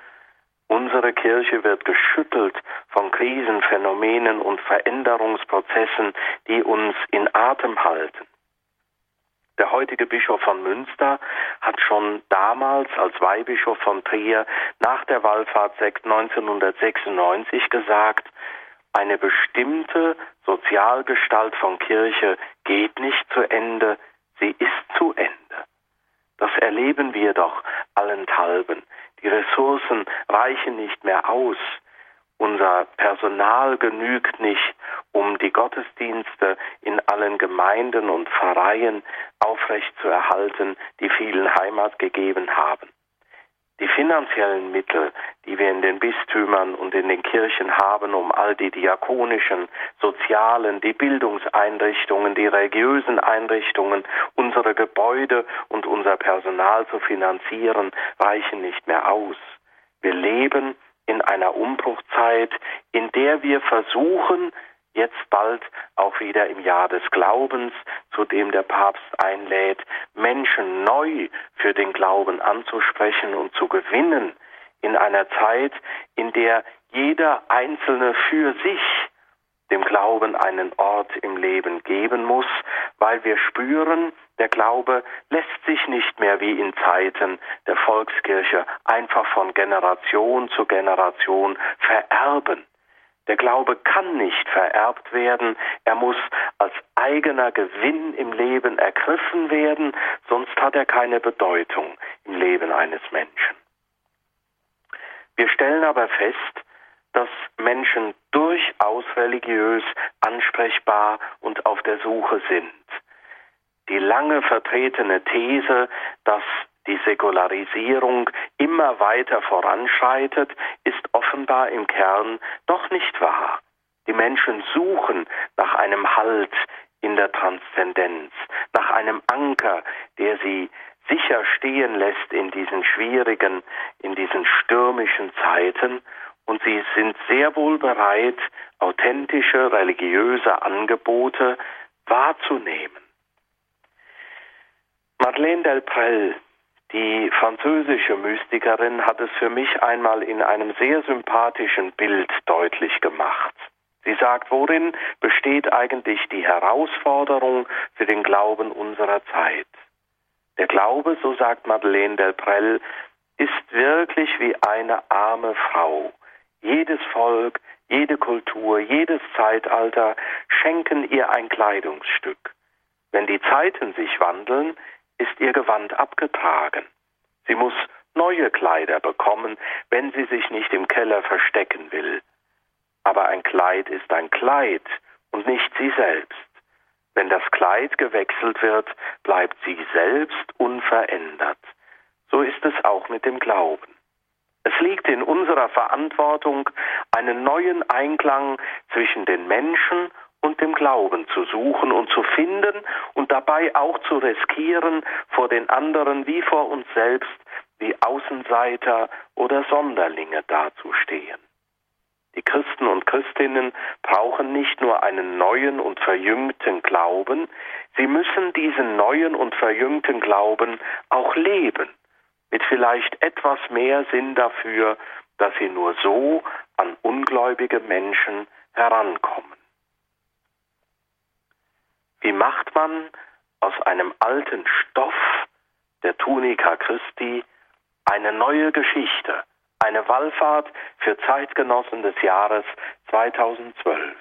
Unsere Kirche wird geschüttelt von Krisenphänomenen und Veränderungsprozessen, die uns in Atem halten. Der heutige Bischof von Münster hat schon damals als Weihbischof von Trier nach der Wallfahrt 1996 gesagt, eine bestimmte Sozialgestalt von Kirche geht nicht zu Ende, sie ist zu Ende. Das erleben wir doch allenthalben. Die Ressourcen reichen nicht mehr aus. Unser Personal genügt nicht, um die Gottesdienste in allen Gemeinden und Pfarreien aufrechtzuerhalten, die vielen Heimat gegeben haben. Die finanziellen Mittel, die wir in den Bistümern und in den Kirchen haben, um all die diakonischen, sozialen, die Bildungseinrichtungen, die religiösen Einrichtungen, unsere Gebäude und unser Personal zu finanzieren, reichen nicht mehr aus. Wir leben in einer Umbruchzeit, in der wir versuchen, jetzt bald auch wieder im Jahr des Glaubens, zu dem der Papst einlädt, Menschen neu für den Glauben anzusprechen und zu gewinnen, in einer Zeit, in der jeder Einzelne für sich dem Glauben einen Ort im Leben geben muss, weil wir spüren, der Glaube lässt sich nicht mehr wie in Zeiten der Volkskirche einfach von Generation zu Generation vererben. Der Glaube kann nicht vererbt werden, er muss als eigener Gewinn im Leben ergriffen werden, sonst hat er keine Bedeutung im Leben eines Menschen. Wir stellen aber fest, dass Menschen durchaus religiös ansprechbar und auf der Suche sind. Die lange vertretene These, dass die Säkularisierung immer weiter voranschreitet, ist offenbar im Kern doch nicht wahr. Die Menschen suchen nach einem Halt in der Transzendenz, nach einem Anker, der sie sicher stehen lässt in diesen schwierigen, in diesen stürmischen Zeiten, und sie sind sehr wohl bereit, authentische religiöse Angebote wahrzunehmen. Madeleine Delprel die französische Mystikerin hat es für mich einmal in einem sehr sympathischen Bild deutlich gemacht. Sie sagt, worin besteht eigentlich die Herausforderung für den Glauben unserer Zeit? Der Glaube, so sagt Madeleine Delprel, ist wirklich wie eine arme Frau. Jedes Volk, jede Kultur, jedes Zeitalter schenken ihr ein Kleidungsstück. Wenn die Zeiten sich wandeln, ist ihr Gewand abgetragen. Sie muss neue Kleider bekommen, wenn sie sich nicht im Keller verstecken will. Aber ein Kleid ist ein Kleid und nicht sie selbst. Wenn das Kleid gewechselt wird, bleibt sie selbst unverändert. So ist es auch mit dem Glauben. Es liegt in unserer Verantwortung, einen neuen Einklang zwischen den Menschen und dem Glauben zu suchen und zu finden und dabei auch zu riskieren, vor den anderen wie vor uns selbst wie Außenseiter oder Sonderlinge dazustehen. Die Christen und Christinnen brauchen nicht nur einen neuen und verjüngten Glauben, sie müssen diesen neuen und verjüngten Glauben auch leben, mit vielleicht etwas mehr Sinn dafür, dass sie nur so an ungläubige Menschen herankommen. Wie macht man aus einem alten Stoff der Tunika Christi eine neue Geschichte, eine Wallfahrt für Zeitgenossen des Jahres 2012?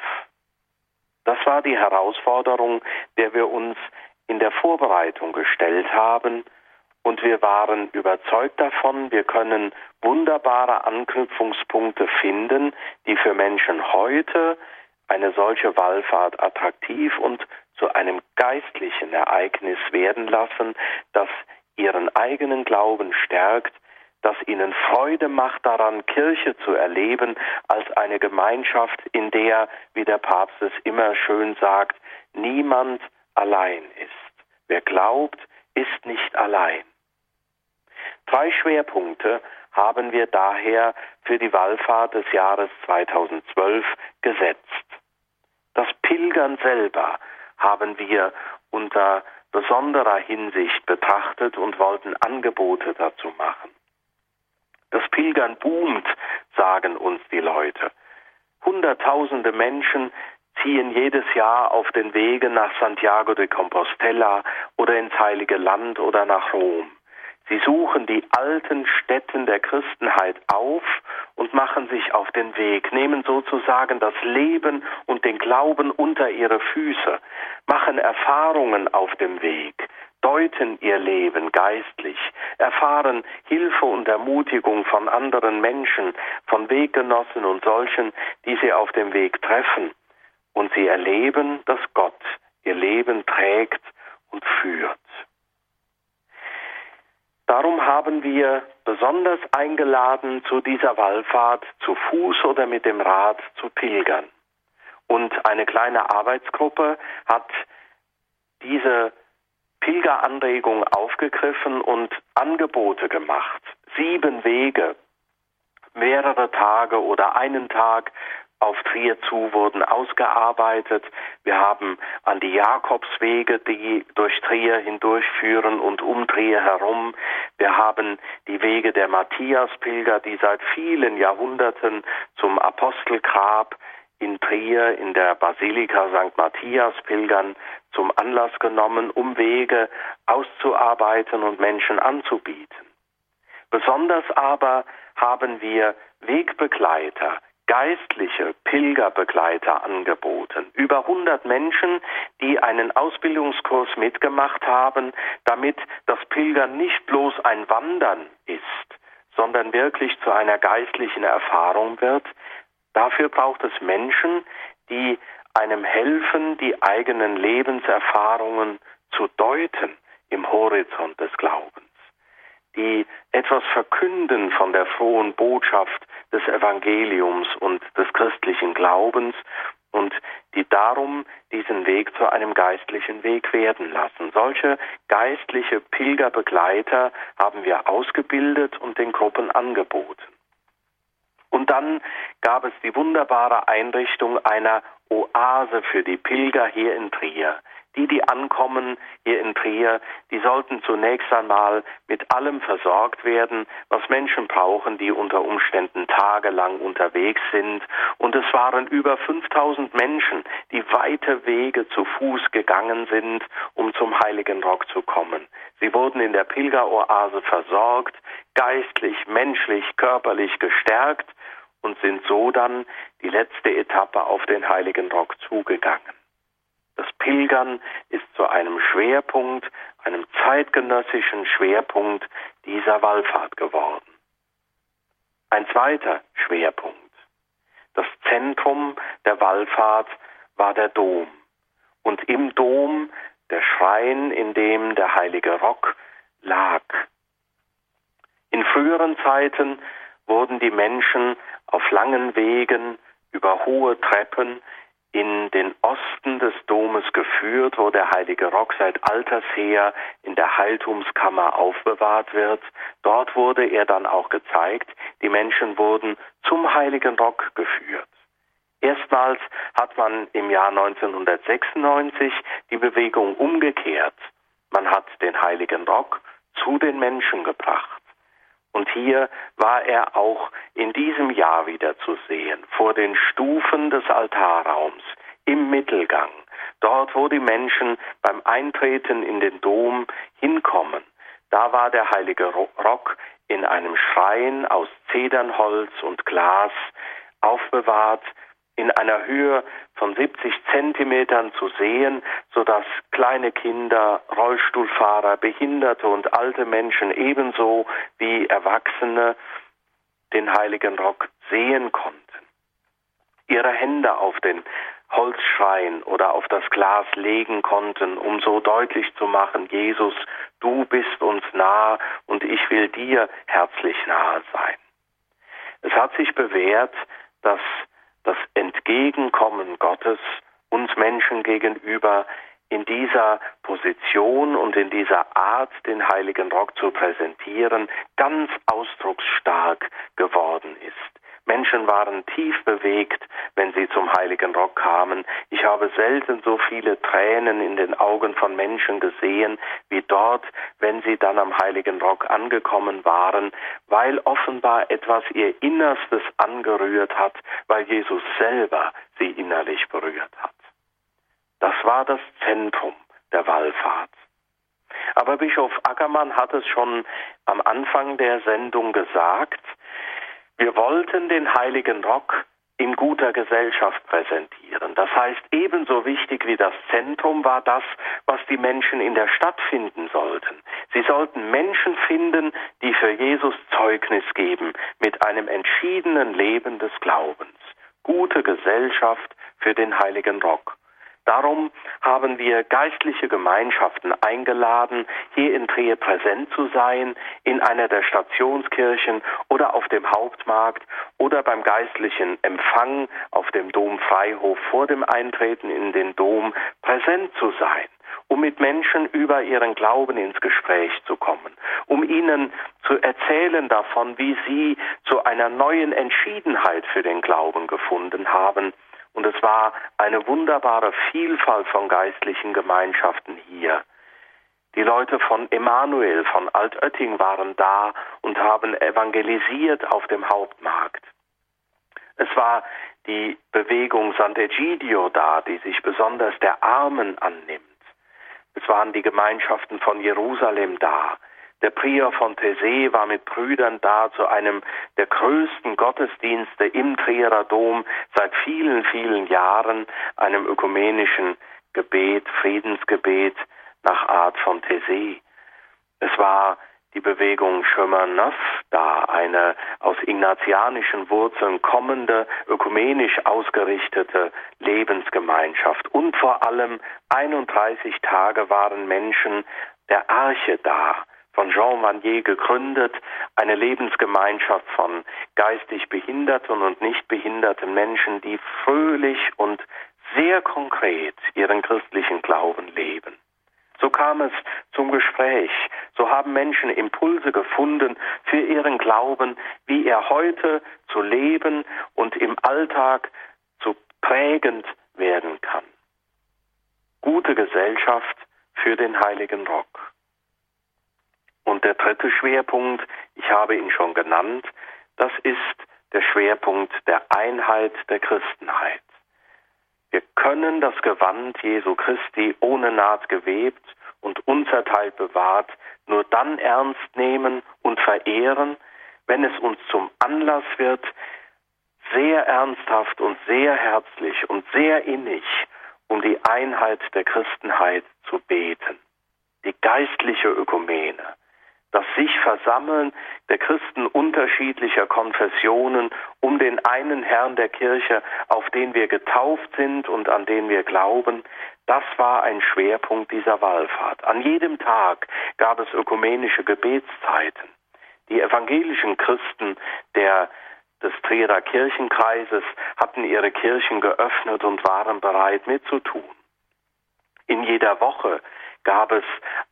Das war die Herausforderung, der wir uns in der Vorbereitung gestellt haben, und wir waren überzeugt davon, wir können wunderbare Anknüpfungspunkte finden, die für Menschen heute eine solche Wallfahrt attraktiv und zu einem geistlichen Ereignis werden lassen, das ihren eigenen Glauben stärkt, das ihnen Freude macht daran, Kirche zu erleben als eine Gemeinschaft, in der, wie der Papst es immer schön sagt, niemand allein ist. Wer glaubt, ist nicht allein. Drei Schwerpunkte haben wir daher für die Wallfahrt des Jahres 2012 gesetzt. Das Pilgern selber haben wir unter besonderer Hinsicht betrachtet und wollten Angebote dazu machen. Das Pilgern boomt, sagen uns die Leute. Hunderttausende Menschen ziehen jedes Jahr auf den Wegen nach Santiago de Compostela oder ins Heilige Land oder nach Rom. Sie suchen die alten Stätten der Christenheit auf und machen sich auf den Weg, nehmen sozusagen das Leben und den Glauben unter ihre Füße, machen Erfahrungen auf dem Weg, deuten ihr Leben geistlich, erfahren Hilfe und Ermutigung von anderen Menschen, von Weggenossen und solchen, die sie auf dem Weg treffen. Und sie erleben, dass Gott ihr Leben trägt und führt. Darum haben wir besonders eingeladen, zu dieser Wallfahrt zu Fuß oder mit dem Rad zu pilgern. Und eine kleine Arbeitsgruppe hat diese Pilgeranregung aufgegriffen und Angebote gemacht. Sieben Wege, mehrere Tage oder einen Tag auf Trier zu wurden ausgearbeitet. Wir haben an die Jakobswege, die durch Trier hindurchführen und um Trier herum. Wir haben die Wege der Matthiaspilger, die seit vielen Jahrhunderten zum Apostelgrab in Trier in der Basilika St. Matthias pilgern, zum Anlass genommen, um Wege auszuarbeiten und Menschen anzubieten. Besonders aber haben wir Wegbegleiter, geistliche Pilgerbegleiter angeboten. Über 100 Menschen, die einen Ausbildungskurs mitgemacht haben, damit das Pilgern nicht bloß ein Wandern ist, sondern wirklich zu einer geistlichen Erfahrung wird. Dafür braucht es Menschen, die einem helfen, die eigenen Lebenserfahrungen zu deuten im Horizont des Glaubens, die etwas verkünden von der frohen Botschaft des Evangeliums und des christlichen Glaubens und die darum diesen Weg zu einem geistlichen Weg werden lassen. Solche geistliche Pilgerbegleiter haben wir ausgebildet und den Gruppen angeboten. Und dann gab es die wunderbare Einrichtung einer Oase für die Pilger hier in Trier. Die, die ankommen hier in Trier, die sollten zunächst einmal mit allem versorgt werden, was Menschen brauchen, die unter Umständen tagelang unterwegs sind. Und es waren über 5000 Menschen, die weite Wege zu Fuß gegangen sind, um zum Heiligen Rock zu kommen. Sie wurden in der Pilgeroase versorgt, geistlich, menschlich, körperlich gestärkt und sind so dann die letzte Etappe auf den Heiligen Rock zugegangen. Das Pilgern ist zu einem Schwerpunkt, einem zeitgenössischen Schwerpunkt dieser Wallfahrt geworden. Ein zweiter Schwerpunkt. Das Zentrum der Wallfahrt war der Dom. Und im Dom der Schrein, in dem der heilige Rock lag. In früheren Zeiten wurden die Menschen auf langen Wegen über hohe Treppen in den Osten des Domes geführt, wo der heilige Rock seit alters her in der Heiltumskammer aufbewahrt wird. Dort wurde er dann auch gezeigt. Die Menschen wurden zum heiligen Rock geführt. Erstmals hat man im Jahr 1996 die Bewegung umgekehrt. Man hat den heiligen Rock zu den Menschen gebracht. Und hier war er auch in diesem Jahr wieder zu sehen, vor den Stufen des Altarraums, im Mittelgang, dort wo die Menschen beim Eintreten in den Dom hinkommen. Da war der heilige Rock in einem Schrein aus Zedernholz und Glas aufbewahrt, in einer Höhe von 70 Zentimetern zu sehen, sodass kleine Kinder, Rollstuhlfahrer, Behinderte und alte Menschen ebenso wie Erwachsene den heiligen Rock sehen konnten. Ihre Hände auf den Holzschrein oder auf das Glas legen konnten, um so deutlich zu machen, Jesus, du bist uns nah und ich will dir herzlich nahe sein. Es hat sich bewährt, dass das Entgegenkommen Gottes uns Menschen gegenüber in dieser Position und in dieser Art, den heiligen Rock zu präsentieren, ganz ausdrucksstark geworden ist. Menschen waren tief bewegt, wenn sie zum Heiligen Rock kamen. Ich habe selten so viele Tränen in den Augen von Menschen gesehen, wie dort, wenn sie dann am Heiligen Rock angekommen waren, weil offenbar etwas ihr Innerstes angerührt hat, weil Jesus selber sie innerlich berührt hat. Das war das Zentrum der Wallfahrt. Aber Bischof Ackermann hat es schon am Anfang der Sendung gesagt, wir wollten den heiligen Rock in guter Gesellschaft präsentieren. Das heißt, ebenso wichtig wie das Zentrum war das, was die Menschen in der Stadt finden sollten. Sie sollten Menschen finden, die für Jesus Zeugnis geben mit einem entschiedenen Leben des Glaubens. Gute Gesellschaft für den heiligen Rock. Darum haben wir geistliche Gemeinschaften eingeladen, hier in Trier präsent zu sein, in einer der Stationskirchen oder auf dem Hauptmarkt oder beim geistlichen Empfang auf dem Domfreihof vor dem Eintreten in den Dom präsent zu sein um mit Menschen über ihren Glauben ins Gespräch zu kommen, um ihnen zu erzählen davon, wie sie zu einer neuen Entschiedenheit für den Glauben gefunden haben und es war eine wunderbare Vielfalt von geistlichen Gemeinschaften hier. Die Leute von Emanuel, von Altötting waren da und haben evangelisiert auf dem Hauptmarkt. Es war die Bewegung Sant'Egidio da, die sich besonders der Armen annimmt. Es waren die Gemeinschaften von Jerusalem da, der Prior von Tessé war mit Brüdern da zu einem der größten Gottesdienste im Trierer Dom seit vielen, vielen Jahren, einem ökumenischen Gebet, Friedensgebet nach Art von Tessé. Es war die Bewegung Neuf da, eine aus ignatianischen Wurzeln kommende, ökumenisch ausgerichtete Lebensgemeinschaft. Und vor allem 31 Tage waren Menschen der Arche da, von Jean Vanier gegründet, eine Lebensgemeinschaft von geistig behinderten und nicht behinderten Menschen, die fröhlich und sehr konkret ihren christlichen Glauben leben. So kam es zum Gespräch. So haben Menschen Impulse gefunden für ihren Glauben, wie er heute zu leben und im Alltag zu prägend werden kann. Gute Gesellschaft für den heiligen Rock. Und der dritte Schwerpunkt, ich habe ihn schon genannt, das ist der Schwerpunkt der Einheit der Christenheit. Wir können das Gewand Jesu Christi ohne Naht gewebt und unzerteilt bewahrt nur dann ernst nehmen und verehren, wenn es uns zum Anlass wird, sehr ernsthaft und sehr herzlich und sehr innig um die Einheit der Christenheit zu beten. Die geistliche Ökumene, das sich Versammeln der Christen unterschiedlicher Konfessionen um den einen Herrn der Kirche, auf den wir getauft sind und an den wir glauben, das war ein Schwerpunkt dieser Wallfahrt. An jedem Tag gab es ökumenische Gebetszeiten. Die evangelischen Christen der des Trierer Kirchenkreises hatten ihre Kirchen geöffnet und waren bereit mitzutun. In jeder Woche gab es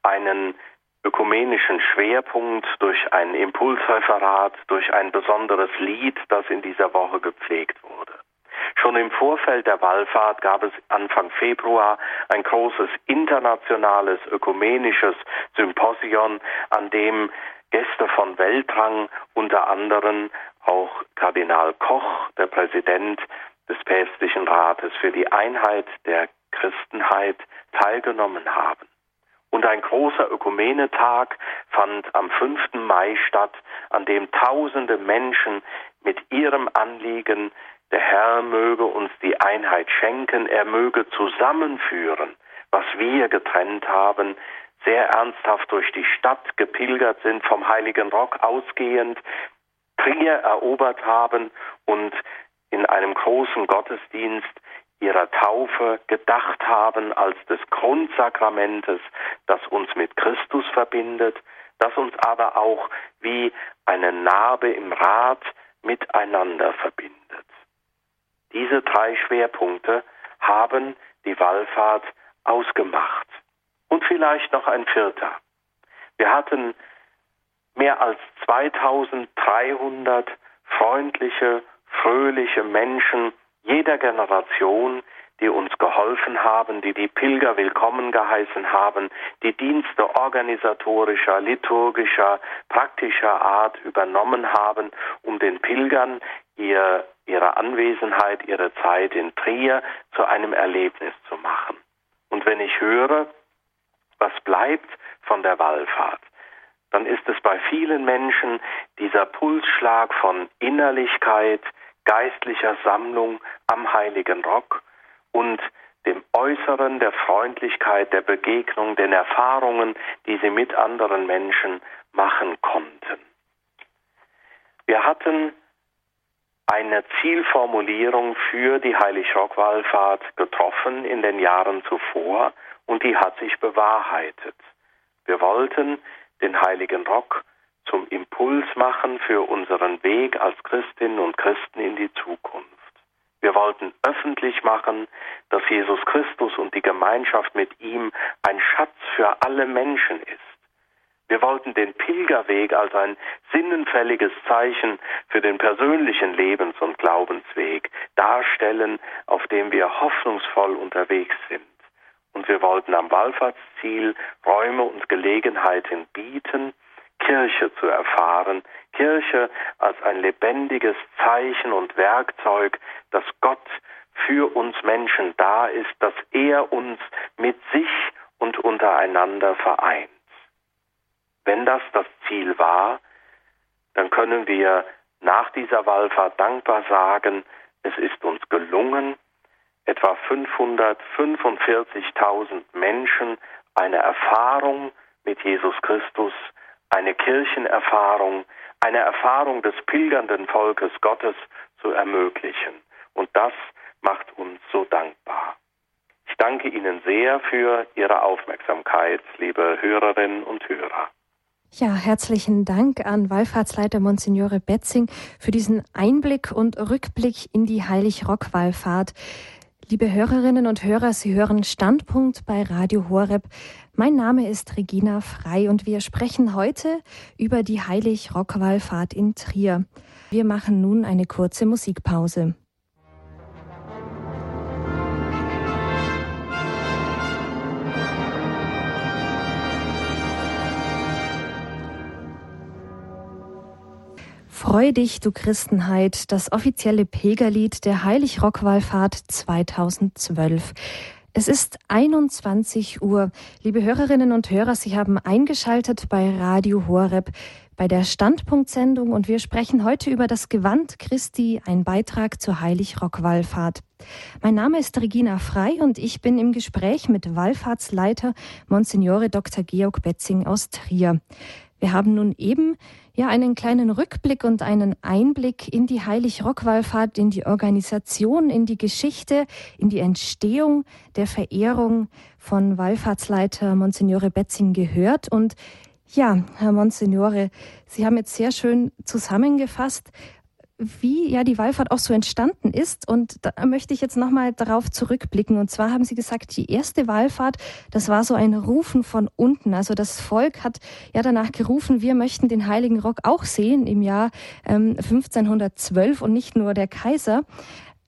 einen ökumenischen Schwerpunkt durch ein Impulsreferat, durch ein besonderes Lied, das in dieser Woche gepflegt wurde. Schon im Vorfeld der Wallfahrt gab es Anfang Februar ein großes internationales ökumenisches Symposion, an dem Gäste von Weltrang, unter anderem auch Kardinal Koch, der Präsident des Päpstlichen Rates für die Einheit der Christenheit, teilgenommen haben. Und ein großer Ökumenetag fand am 5. Mai statt, an dem tausende Menschen mit ihrem Anliegen, der Herr möge uns die Einheit schenken, er möge zusammenführen, was wir getrennt haben, sehr ernsthaft durch die Stadt gepilgert sind, vom Heiligen Rock ausgehend, Trier erobert haben und in einem großen Gottesdienst ihrer Taufe gedacht haben als des Grundsakramentes, das uns mit Christus verbindet, das uns aber auch wie eine Narbe im Rad miteinander verbindet. Diese drei Schwerpunkte haben die Wallfahrt ausgemacht. Und vielleicht noch ein vierter. Wir hatten mehr als 2300 freundliche, fröhliche Menschen jeder Generation, die uns geholfen haben, die die Pilger willkommen geheißen haben, die Dienste organisatorischer, liturgischer, praktischer Art übernommen haben, um den Pilgern ihr, ihre Anwesenheit, ihre Zeit in Trier zu einem Erlebnis zu machen. Und wenn ich höre, was bleibt von der Wallfahrt, dann ist es bei vielen Menschen dieser Pulsschlag von Innerlichkeit, geistlicher Sammlung am Heiligen Rock und dem Äußeren der Freundlichkeit, der Begegnung, den Erfahrungen, die sie mit anderen Menschen machen konnten. Wir hatten eine Zielformulierung für die Heilig-Rock-Wallfahrt getroffen in den Jahren zuvor und die hat sich bewahrheitet. Wir wollten den Heiligen Rock zum Impuls machen für unseren Weg als Christinnen und Christen in die Zukunft. Wir wollten öffentlich machen, dass Jesus Christus und die Gemeinschaft mit ihm ein Schatz für alle Menschen ist. Wir wollten den Pilgerweg als ein sinnenfälliges Zeichen für den persönlichen Lebens- und Glaubensweg darstellen, auf dem wir hoffnungsvoll unterwegs sind. Und wir wollten am Wallfahrtsziel Räume und Gelegenheiten bieten, Kirche zu erfahren, Kirche als ein lebendiges Zeichen und Werkzeug, dass Gott für uns Menschen da ist, dass er uns mit sich und untereinander vereint. Wenn das das Ziel war, dann können wir nach dieser Wallfahrt dankbar sagen, es ist uns gelungen, etwa 545.000 Menschen eine Erfahrung mit Jesus Christus eine Kirchenerfahrung, eine Erfahrung des pilgernden Volkes Gottes zu ermöglichen. Und das macht uns so dankbar. Ich danke Ihnen sehr für Ihre Aufmerksamkeit, liebe Hörerinnen und Hörer. Ja, herzlichen Dank an Wallfahrtsleiter Monsignore Betzing für diesen Einblick und Rückblick in die Heilig-Rock-Wallfahrt. Liebe Hörerinnen und Hörer, Sie hören Standpunkt bei Radio Horeb. Mein Name ist Regina Frei und wir sprechen heute über die Heilig-Rock-Wallfahrt in Trier. Wir machen nun eine kurze Musikpause. Freu dich, du Christenheit, das offizielle Pilgerlied der Heilig-Rock-Wallfahrt 2012. Es ist 21 Uhr. Liebe Hörerinnen und Hörer, Sie haben eingeschaltet bei Radio Horeb bei der Standpunktsendung und wir sprechen heute über das Gewand Christi, ein Beitrag zur Heilig-Rock-Wallfahrt. Mein Name ist Regina Frei und ich bin im Gespräch mit Wallfahrtsleiter Monsignore Dr. Georg Betzing aus Trier. Wir haben nun eben ja einen kleinen Rückblick und einen Einblick in die Heilig-Rock-Wallfahrt, in die Organisation, in die Geschichte, in die Entstehung der Verehrung von Wallfahrtsleiter Monsignore Betzing gehört. Und ja, Herr Monsignore, Sie haben jetzt sehr schön zusammengefasst, wie ja die Wallfahrt auch so entstanden ist. Und da möchte ich jetzt nochmal darauf zurückblicken. Und zwar haben Sie gesagt, die erste Wallfahrt, das war so ein Rufen von unten. Also das Volk hat ja danach gerufen, wir möchten den Heiligen Rock auch sehen im Jahr ähm, 1512 und nicht nur der Kaiser.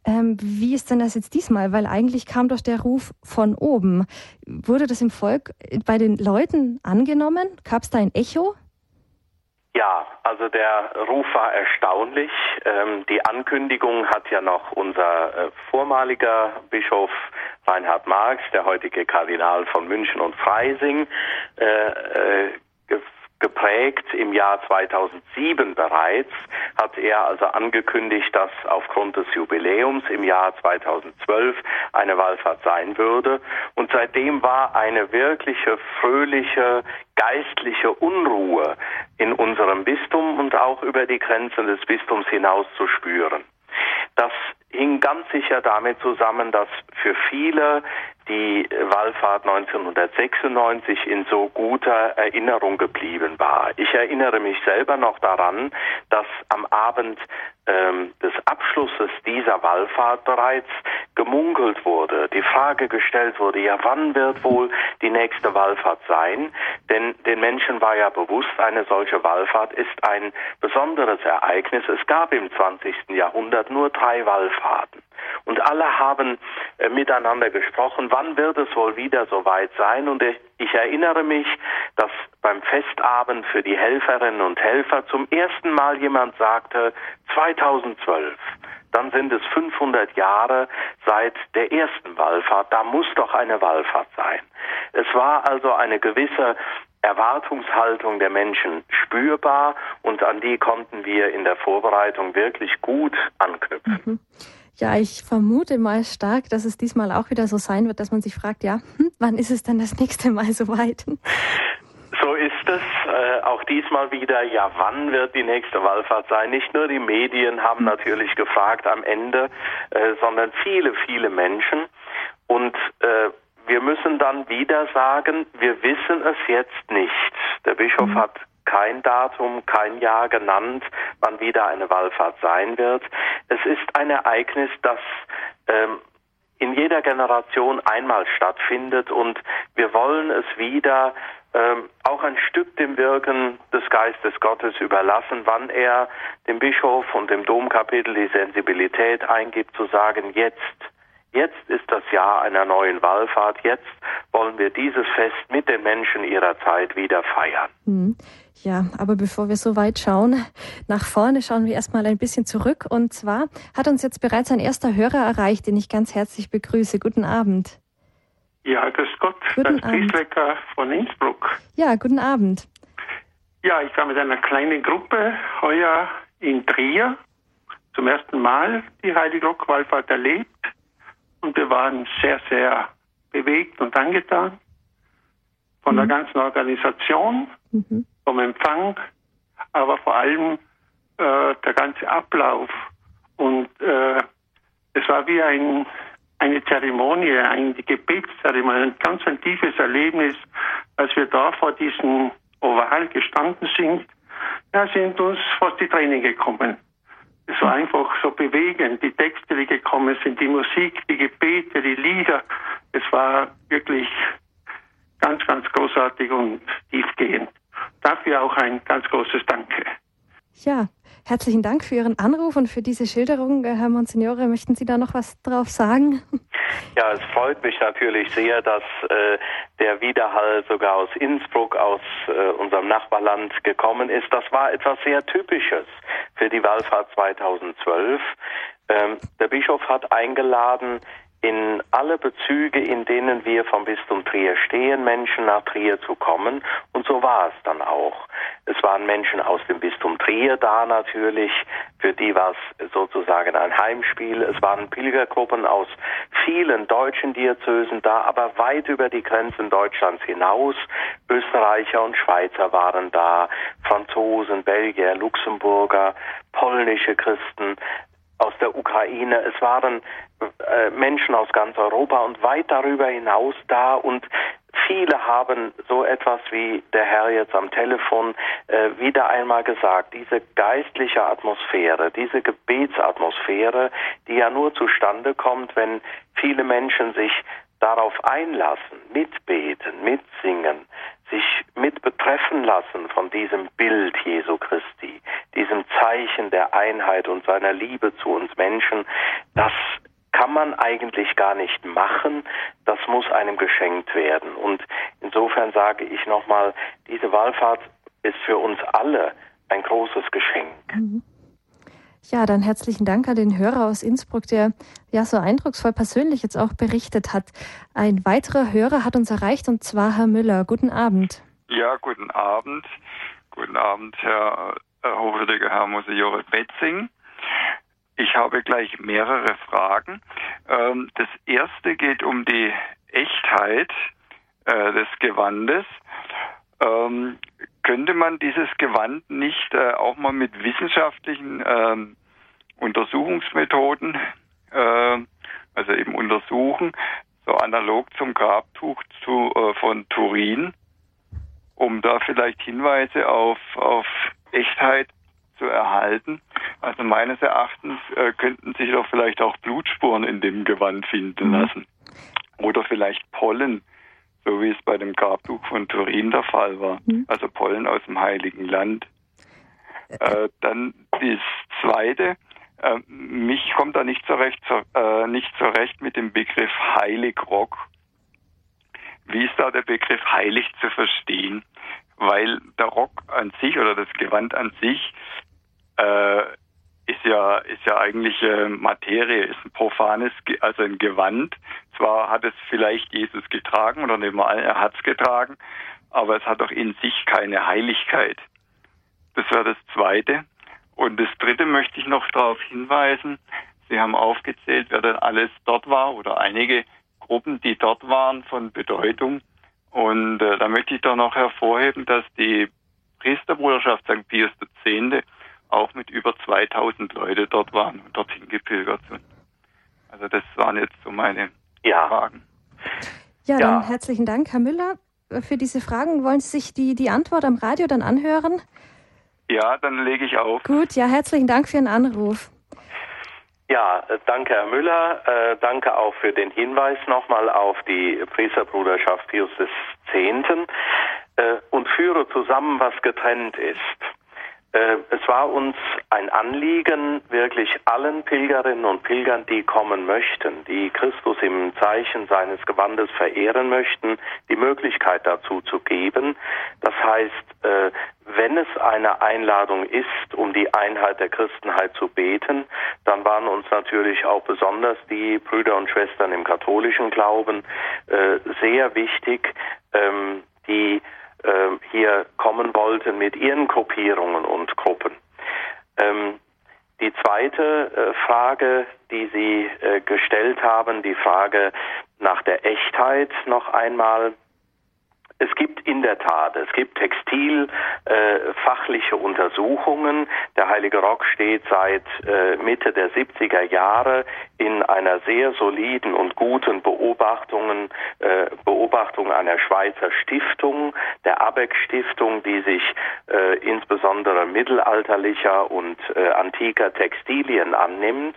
Ähm, wie ist denn das jetzt diesmal? Weil eigentlich kam doch der Ruf von oben. Wurde das im Volk bei den Leuten angenommen? Gab es da ein Echo? Ja, also der Ruf war erstaunlich. Ähm, die Ankündigung hat ja noch unser äh, vormaliger Bischof Reinhard Marx, der heutige Kardinal von München und Freising, äh, äh, geprägt. Im Jahr 2007 bereits hat er also angekündigt, dass aufgrund des Jubiläums im Jahr 2012 eine Wallfahrt sein würde. Und seitdem war eine wirkliche, fröhliche, geistliche Unruhe in unserem Bistum und auch über die Grenzen des Bistums hinaus zu spüren. Das hing ganz sicher damit zusammen, dass für viele die Wallfahrt 1996 in so guter Erinnerung geblieben war. Ich erinnere mich selber noch daran, dass am Abend ähm, des Abschlusses dieser Wallfahrt bereits gemunkelt wurde, die Frage gestellt wurde, ja, wann wird wohl die nächste Wallfahrt sein? Denn den Menschen war ja bewusst, eine solche Wallfahrt ist ein besonderes Ereignis. Es gab im 20. Jahrhundert nur drei Wallfahrten. Und alle haben äh, miteinander gesprochen, wann wird es wohl wieder so weit sein? Und ich erinnere mich, dass beim Festabend für die Helferinnen und Helfer zum ersten Mal jemand sagte, 2012 dann sind es 500 Jahre seit der ersten Wallfahrt. Da muss doch eine Wallfahrt sein. Es war also eine gewisse Erwartungshaltung der Menschen spürbar und an die konnten wir in der Vorbereitung wirklich gut anknüpfen. Mhm. Ja, ich vermute mal stark, dass es diesmal auch wieder so sein wird, dass man sich fragt, ja, hm, wann ist es denn das nächste Mal soweit? So ist es. Äh, auch diesmal wieder, ja, wann wird die nächste Wallfahrt sein? Nicht nur die Medien haben natürlich gefragt am Ende, äh, sondern viele, viele Menschen. Und äh, wir müssen dann wieder sagen, wir wissen es jetzt nicht. Der Bischof mhm. hat kein Datum, kein Jahr genannt, wann wieder eine Wallfahrt sein wird. Es ist ein Ereignis, das ähm, in jeder Generation einmal stattfindet und wir wollen es wieder ähm, auch ein Stück dem Wirken des Geistes Gottes überlassen, wann er dem Bischof und dem Domkapitel die Sensibilität eingibt, zu sagen, jetzt Jetzt ist das Jahr einer neuen Wallfahrt. Jetzt wollen wir dieses Fest mit den Menschen ihrer Zeit wieder feiern. Hm. Ja, aber bevor wir so weit schauen, nach vorne schauen wir erstmal ein bisschen zurück. Und zwar hat uns jetzt bereits ein erster Hörer erreicht, den ich ganz herzlich begrüße. Guten Abend. Ja, grüß Gott, guten das Priestlecker von Innsbruck. Ja, guten Abend. Ja, ich war mit einer kleinen Gruppe heuer in Trier zum ersten Mal die Heilige Wallfahrt erlebt. Und wir waren sehr, sehr bewegt und angetan von mhm. der ganzen Organisation, mhm. vom Empfang, aber vor allem äh, der ganze Ablauf. Und äh, es war wie ein, eine Zeremonie, eine Gebetszeremonie, ein ganz ein tiefes Erlebnis, als wir da vor diesem Oval gestanden sind. Da sind uns fast die Tränen gekommen. Es war einfach so bewegend, die Texte, die gekommen sind, die Musik, die Gebete, die Lieder. Es war wirklich ganz, ganz großartig und tiefgehend. Dafür auch ein ganz großes Danke. Ja, herzlichen Dank für Ihren Anruf und für diese Schilderung. Herr Monsignore, möchten Sie da noch was drauf sagen? <laughs> Ja, es freut mich natürlich sehr, dass äh, der Widerhall sogar aus Innsbruck, aus äh, unserem Nachbarland gekommen ist. Das war etwas sehr Typisches für die Wallfahrt 2012. Ähm, der Bischof hat eingeladen, in alle Bezüge, in denen wir vom Bistum Trier stehen, Menschen nach Trier zu kommen. Und so war es dann auch. Es waren Menschen aus dem Bistum Trier da natürlich, für die war es sozusagen ein Heimspiel. Es waren Pilgergruppen aus vielen deutschen Diözesen da, aber weit über die Grenzen Deutschlands hinaus. Österreicher und Schweizer waren da, Franzosen, Belgier, Luxemburger, polnische Christen, aus der Ukraine, es waren äh, Menschen aus ganz Europa und weit darüber hinaus da und viele haben so etwas wie der Herr jetzt am Telefon äh, wieder einmal gesagt, diese geistliche Atmosphäre, diese Gebetsatmosphäre, die ja nur zustande kommt, wenn viele Menschen sich darauf einlassen, mitbeten, mitsingen, sich mit betreffen lassen von diesem Bild Jesu Christi, diesem Zeichen der Einheit und seiner Liebe zu uns Menschen, das kann man eigentlich gar nicht machen, das muss einem geschenkt werden. Und insofern sage ich nochmal, diese Wallfahrt ist für uns alle ein großes Geschenk. Mhm. Ja, dann herzlichen Dank an den Hörer aus Innsbruck, der ja so eindrucksvoll persönlich jetzt auch berichtet hat. Ein weiterer Hörer hat uns erreicht und zwar Herr Müller. Guten Abend. Ja, guten Abend. Guten Abend, Herr hochwürdiger Herr Monsignore Betzing. Ich habe gleich mehrere Fragen. Ähm, das erste geht um die Echtheit äh, des Gewandes. Könnte man dieses Gewand nicht äh, auch mal mit wissenschaftlichen ähm, Untersuchungsmethoden, äh, also eben untersuchen, so analog zum Grabtuch zu, äh, von Turin, um da vielleicht Hinweise auf, auf Echtheit zu erhalten. Also meines Erachtens äh, könnten sich doch vielleicht auch Blutspuren in dem Gewand finden mhm. lassen. Oder vielleicht Pollen so wie es bei dem Grabtuch von Turin der Fall war. Mhm. Also Pollen aus dem Heiligen Land. Äh, dann das Zweite, äh, mich kommt da nicht so recht, äh, nicht so recht mit dem Begriff Heiligrock. Wie ist da der Begriff heilig zu verstehen? Weil der Rock an sich oder das Gewand an sich äh, ist ja ist ja eigentlich äh, Materie, ist ein profanes, also ein Gewand. Zwar hat es vielleicht Jesus getragen oder nicht mal, er hat es getragen, aber es hat doch in sich keine Heiligkeit. Das wäre das Zweite. Und das Dritte möchte ich noch darauf hinweisen. Sie haben aufgezählt, wer denn alles dort war oder einige Gruppen, die dort waren von Bedeutung. Und äh, da möchte ich doch noch hervorheben, dass die Priesterbruderschaft St. Pius X. auch mit über 2000 Leute dort waren und dorthin gepilgert sind. Also das waren jetzt so meine ja. Fragen. Ja, dann ja. herzlichen Dank, Herr Müller, für diese Fragen. Wollen Sie sich die, die Antwort am Radio dann anhören? Ja, dann lege ich auf. Gut, ja, herzlichen Dank für Ihren Anruf. Ja, äh, danke Herr Müller. Äh, danke auch für den Hinweis nochmal auf die Priesterbruderschaft Pius X. Äh, und führe zusammen, was getrennt ist. Äh, es war uns ein Anliegen, wirklich allen Pilgerinnen und Pilgern, die kommen möchten, die Christus im Zeichen seines Gewandes verehren möchten, die Möglichkeit dazu zu geben. Das heißt, äh, wenn es eine Einladung ist, um die Einheit der Christenheit zu beten, dann waren uns natürlich auch besonders die Brüder und Schwestern im katholischen Glauben äh, sehr wichtig, ähm, die äh, hier kommen wollten mit ihren Gruppierungen und Gruppen. Ähm, die zweite äh, Frage, die Sie äh, gestellt haben, die Frage nach der Echtheit noch einmal, es gibt in der Tat, es gibt textilfachliche äh, Untersuchungen. Der Heilige Rock steht seit äh, Mitte der 70er Jahre in einer sehr soliden und guten Beobachtungen, äh, Beobachtung einer Schweizer Stiftung, der Abeck Stiftung, die sich äh, insbesondere mittelalterlicher und äh, antiker Textilien annimmt.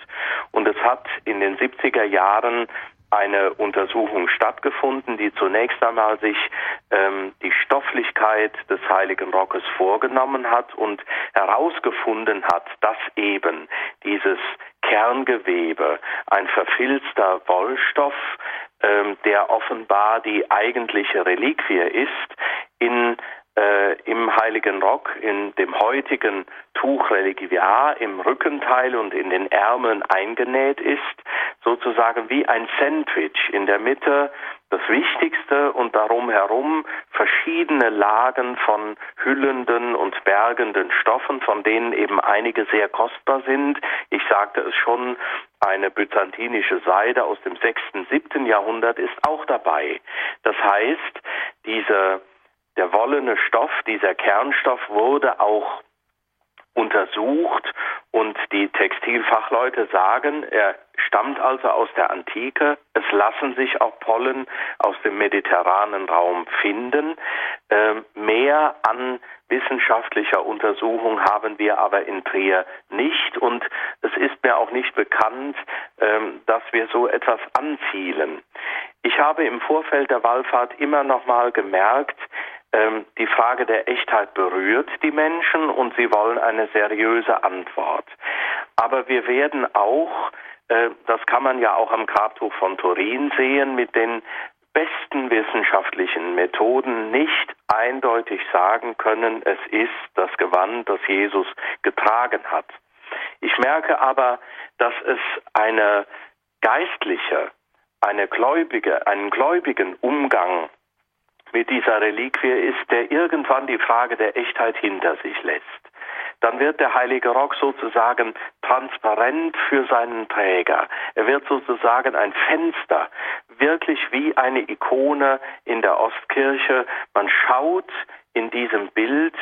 Und es hat in den 70er Jahren eine Untersuchung stattgefunden, die zunächst einmal sich ähm, die Stofflichkeit des Heiligen Rockes vorgenommen hat und herausgefunden hat, dass eben dieses Kerngewebe ein verfilzter Wollstoff, ähm, der offenbar die eigentliche Reliquie ist, in äh, im Heiligen Rock, in dem heutigen Tuch Reliquiar, im Rückenteil und in den Ärmeln eingenäht ist, sozusagen wie ein Sandwich in der Mitte das Wichtigste und darum herum verschiedene Lagen von hüllenden und bergenden Stoffen, von denen eben einige sehr kostbar sind. Ich sagte es schon, eine byzantinische Seide aus dem 6., 7. Jahrhundert ist auch dabei. Das heißt, diese der wollene Stoff, dieser Kernstoff wurde auch untersucht und die Textilfachleute sagen, er stammt also aus der Antike. Es lassen sich auch Pollen aus dem mediterranen Raum finden. Ähm, mehr an wissenschaftlicher Untersuchung haben wir aber in Trier nicht und es ist mir auch nicht bekannt, ähm, dass wir so etwas anzielen. Ich habe im Vorfeld der Wallfahrt immer noch mal gemerkt, ähm, die Frage der Echtheit berührt die Menschen und sie wollen eine seriöse Antwort. Aber wir werden auch, äh, das kann man ja auch am Grabtuch von Turin sehen, mit den besten wissenschaftlichen Methoden nicht eindeutig sagen können, es ist das Gewand, das Jesus getragen hat. Ich merke aber, dass es eine geistliche, eine gläubige, einen gläubigen Umgang mit dieser Reliquie ist, der irgendwann die Frage der Echtheit hinter sich lässt. Dann wird der heilige Rock sozusagen transparent für seinen Träger. Er wird sozusagen ein Fenster, wirklich wie eine Ikone in der Ostkirche. Man schaut in diesem Bild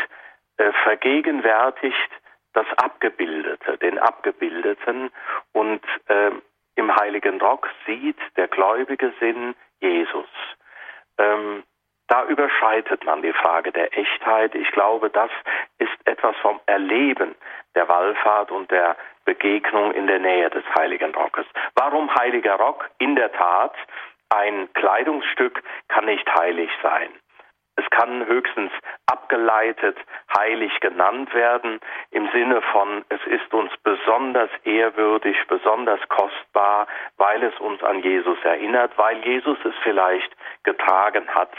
äh, vergegenwärtigt das Abgebildete, den Abgebildeten und äh, im heiligen Rock sieht der gläubige Sinn Jesus. Ähm, da überschreitet man die Frage der Echtheit. Ich glaube, das ist etwas vom Erleben der Wallfahrt und der Begegnung in der Nähe des Heiligen Rockes. Warum Heiliger Rock? In der Tat, ein Kleidungsstück kann nicht heilig sein. Es kann höchstens abgeleitet heilig genannt werden im Sinne von, es ist uns besonders ehrwürdig, besonders kostbar, weil es uns an Jesus erinnert, weil Jesus es vielleicht getragen hat.